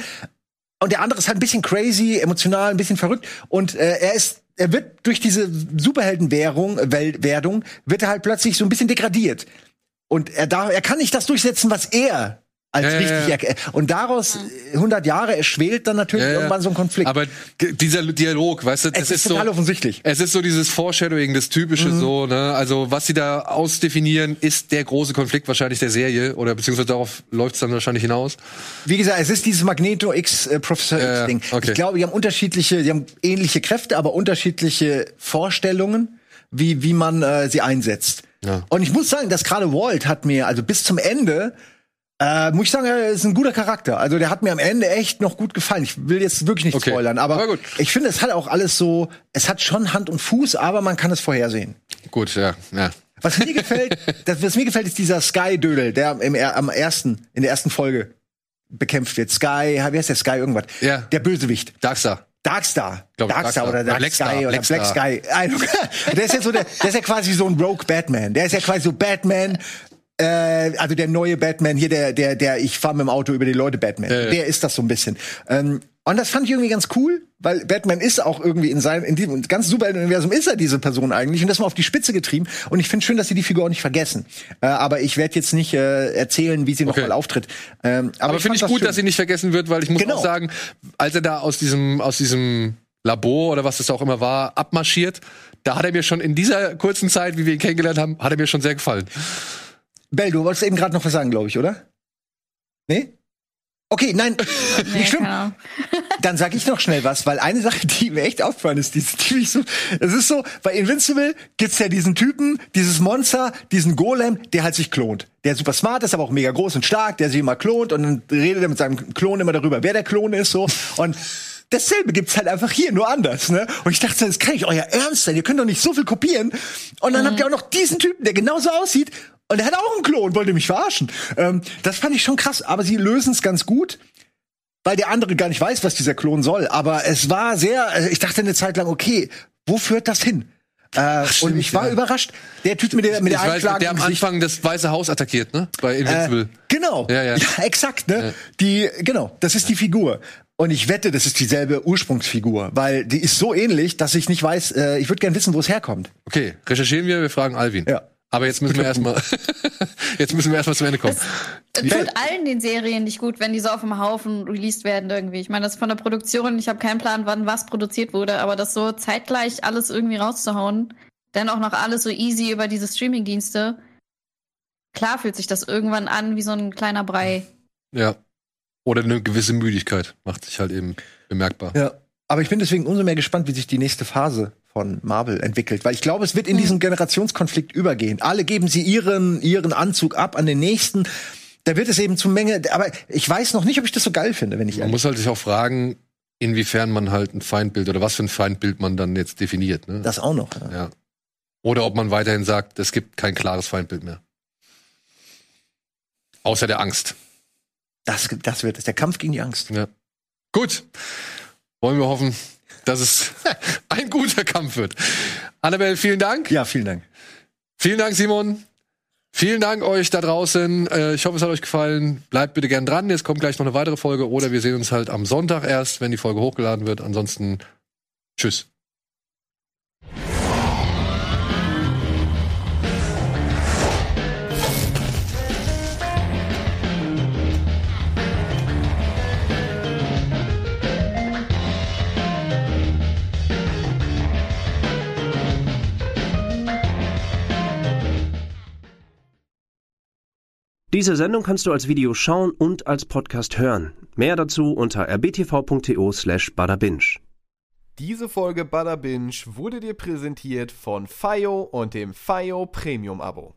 S4: Und der andere ist halt ein bisschen crazy, emotional, ein bisschen verrückt. Und äh, er ist, er wird durch diese Superheldenwährung, äh, Wel- Werdung, wird er halt plötzlich so ein bisschen degradiert. Und er darf, er kann nicht das durchsetzen, was er als
S2: Ja, ja,
S4: richtig
S2: ja.
S4: erk- Und daraus äh, 100 Jahre, er schwelt dann natürlich
S2: Ja, ja.
S4: irgendwann so ein Konflikt.
S2: Aber dieser Dialog, weißt du, das
S4: es ist,
S2: ist so.
S4: total offensichtlich.
S2: Es ist so dieses Foreshadowing, das typische
S4: Mhm.
S2: so, ne? Also was sie da ausdefinieren, ist der große Konflikt wahrscheinlich der Serie oder beziehungsweise darauf läuft es dann wahrscheinlich hinaus.
S4: Wie gesagt, es ist dieses Magneto X äh, Professor
S2: Ja,
S4: X Ding.
S2: okay.
S4: Ich glaube, die haben unterschiedliche, die haben ähnliche Kräfte, aber unterschiedliche Vorstellungen, wie wie man äh, sie einsetzt.
S2: Ja.
S4: Und ich muss sagen, dass gerade Walt hat mir also bis zum Ende äh, muss ich sagen, er ist ein guter Charakter. Also der hat mir am Ende echt noch gut gefallen. Ich will jetzt wirklich nicht
S2: Okay.
S4: spoilern, aber, ich finde, es hat auch alles so, es hat schon Hand und Fuß, aber man kann es vorhersehen.
S2: Gut, ja, ja.
S4: Was mir gefällt, das, was mir gefällt, ist dieser Sky-Dödel, der im, am ersten, in der ersten Folge bekämpft wird. Sky, wie heißt der Sky irgendwas?
S2: Ja.
S4: Der Bösewicht.
S2: Darkstar.
S4: Darkstar.
S2: Glaub,
S4: Darkstar
S2: Darkstar.
S4: oder Dark
S2: Blackstar.
S4: Sky oder
S2: Blackstar.
S4: Black Sky. Der ist ja so der, der ist ja quasi so ein Rogue Batman. Der ist ja quasi so Batman, äh, also der neue Batman hier, der, der, der, ich fahre mit dem Auto über die Leute Batman.
S2: Ja.
S4: Der ist das so ein bisschen. Ähm, und das fand ich irgendwie ganz cool, weil Batman ist auch irgendwie in seinem, in diesem ganzen Superhelden-Universum ist er diese Person eigentlich und das mal auf die Spitze getrieben. Und ich finde schön, dass sie die Figur auch nicht vergessen. Äh, aber ich werde jetzt nicht äh, erzählen, wie sie
S2: Okay.
S4: noch mal auftritt. Ähm,
S2: Aber,
S4: ich
S2: finde ich gut,
S4: schön.
S2: dass sie nicht vergessen wird, weil ich muss
S4: Genau.
S2: auch sagen, als er da aus diesem, aus diesem Labor oder was das auch immer war, abmarschiert, da hat er mir schon in dieser kurzen Zeit, wie wir ihn kennengelernt haben, hat er mir schon sehr gefallen.
S4: Bell, du wolltest eben gerade noch was sagen, glaube ich, oder? Nee? Okay, nein,
S3: Nee,
S4: nicht schlimm. Dann sag ich noch schnell was, weil eine Sache, die mir echt aufgefallen ist, die ist ziemlich so, es ist so, bei Invincible gibt's ja diesen Typen, dieses Monster, diesen Golem, der halt sich klont. Der super smart ist, aber auch mega groß und stark, der sich immer klont und dann redet er mit seinem Klon immer darüber, wer der Klon ist, so. Und dasselbe gibt's halt einfach hier, nur anders, ne? Und ich dachte, das kann nicht euer Ernst sein, ihr könnt doch nicht so viel kopieren. Und dann habt ihr auch noch diesen Typen, der genauso aussieht, und der hat auch einen Klon, wollt ihr mich verarschen. Ähm, das fand ich schon krass, aber sie lösen es ganz gut weil der andere gar nicht weiß, was dieser Klon soll. Aber es war sehr, äh, ich dachte eine Zeit lang, okay, wo führt das hin? Äh, und ich war
S2: ja.
S4: überrascht. Der Typ mit der, mit
S2: ich
S4: der
S2: weiß, der am. Anfang das Weiße Haus attackiert, ne? Bei Invincible.
S4: Äh, genau.
S2: Ja, ja.
S4: exakt, ne? Die, genau, das ist die Figur. Und ich wette, das ist dieselbe Ursprungsfigur, weil die ist so ähnlich, dass ich nicht weiß, äh, ich würde gern wissen, wo es herkommt.
S2: Okay, recherchieren wir, wir fragen Alvin.
S4: Ja.
S2: Aber jetzt müssen wir erstmal, jetzt müssen wir erstmal zum Ende kommen.
S3: Es tut allen den Serien nicht gut, wenn die so auf dem Haufen released werden irgendwie. Ich meine, das ist von der Produktion, ich habe keinen Plan, wann was produziert wurde, aber das so zeitgleich alles irgendwie rauszuhauen, dann auch noch alles so easy über diese Streamingdienste. Klar fühlt sich das irgendwann an wie so ein kleiner Brei.
S2: Ja. Oder eine gewisse Müdigkeit macht sich halt eben bemerkbar.
S4: Ja. Aber ich bin deswegen umso mehr gespannt, wie sich die nächste Phase von Marvel entwickelt, weil ich glaube, es wird in diesen Generationskonflikt übergehen. Alle geben sie ihren ihren Anzug ab an den nächsten. Da wird es eben zu Menge, aber ich weiß noch nicht, ob ich das so geil finde, wenn ich
S2: Man muss halt sich auch fragen, inwiefern man halt ein Feindbild oder was für ein Feindbild man dann jetzt definiert. Ne?
S4: Das auch noch. Ja.
S2: ja. Oder ob man weiterhin sagt, es gibt kein klares Feindbild mehr. Außer der Angst.
S4: Das, das wird es. Der Kampf gegen die Angst.
S2: Ja. Gut. Wollen wir hoffen, dass es ein guter Kampf wird. Annabelle, vielen Dank.
S4: Ja, vielen Dank.
S2: Vielen Dank, Simon. Vielen Dank euch da draußen. Äh, ich hoffe, es hat euch gefallen. Bleibt bitte gern dran. Jetzt kommt gleich noch eine weitere Folge oder wir sehen uns halt am Sonntag erst, wenn die Folge hochgeladen wird. Ansonsten tschüss.
S6: Diese Sendung kannst du als Video schauen und als Podcast hören. Mehr dazu unter rbtv.to slash badabinch.
S1: Diese Folge Bada Binge wurde dir präsentiert von FIO und dem FIO Premium Abo.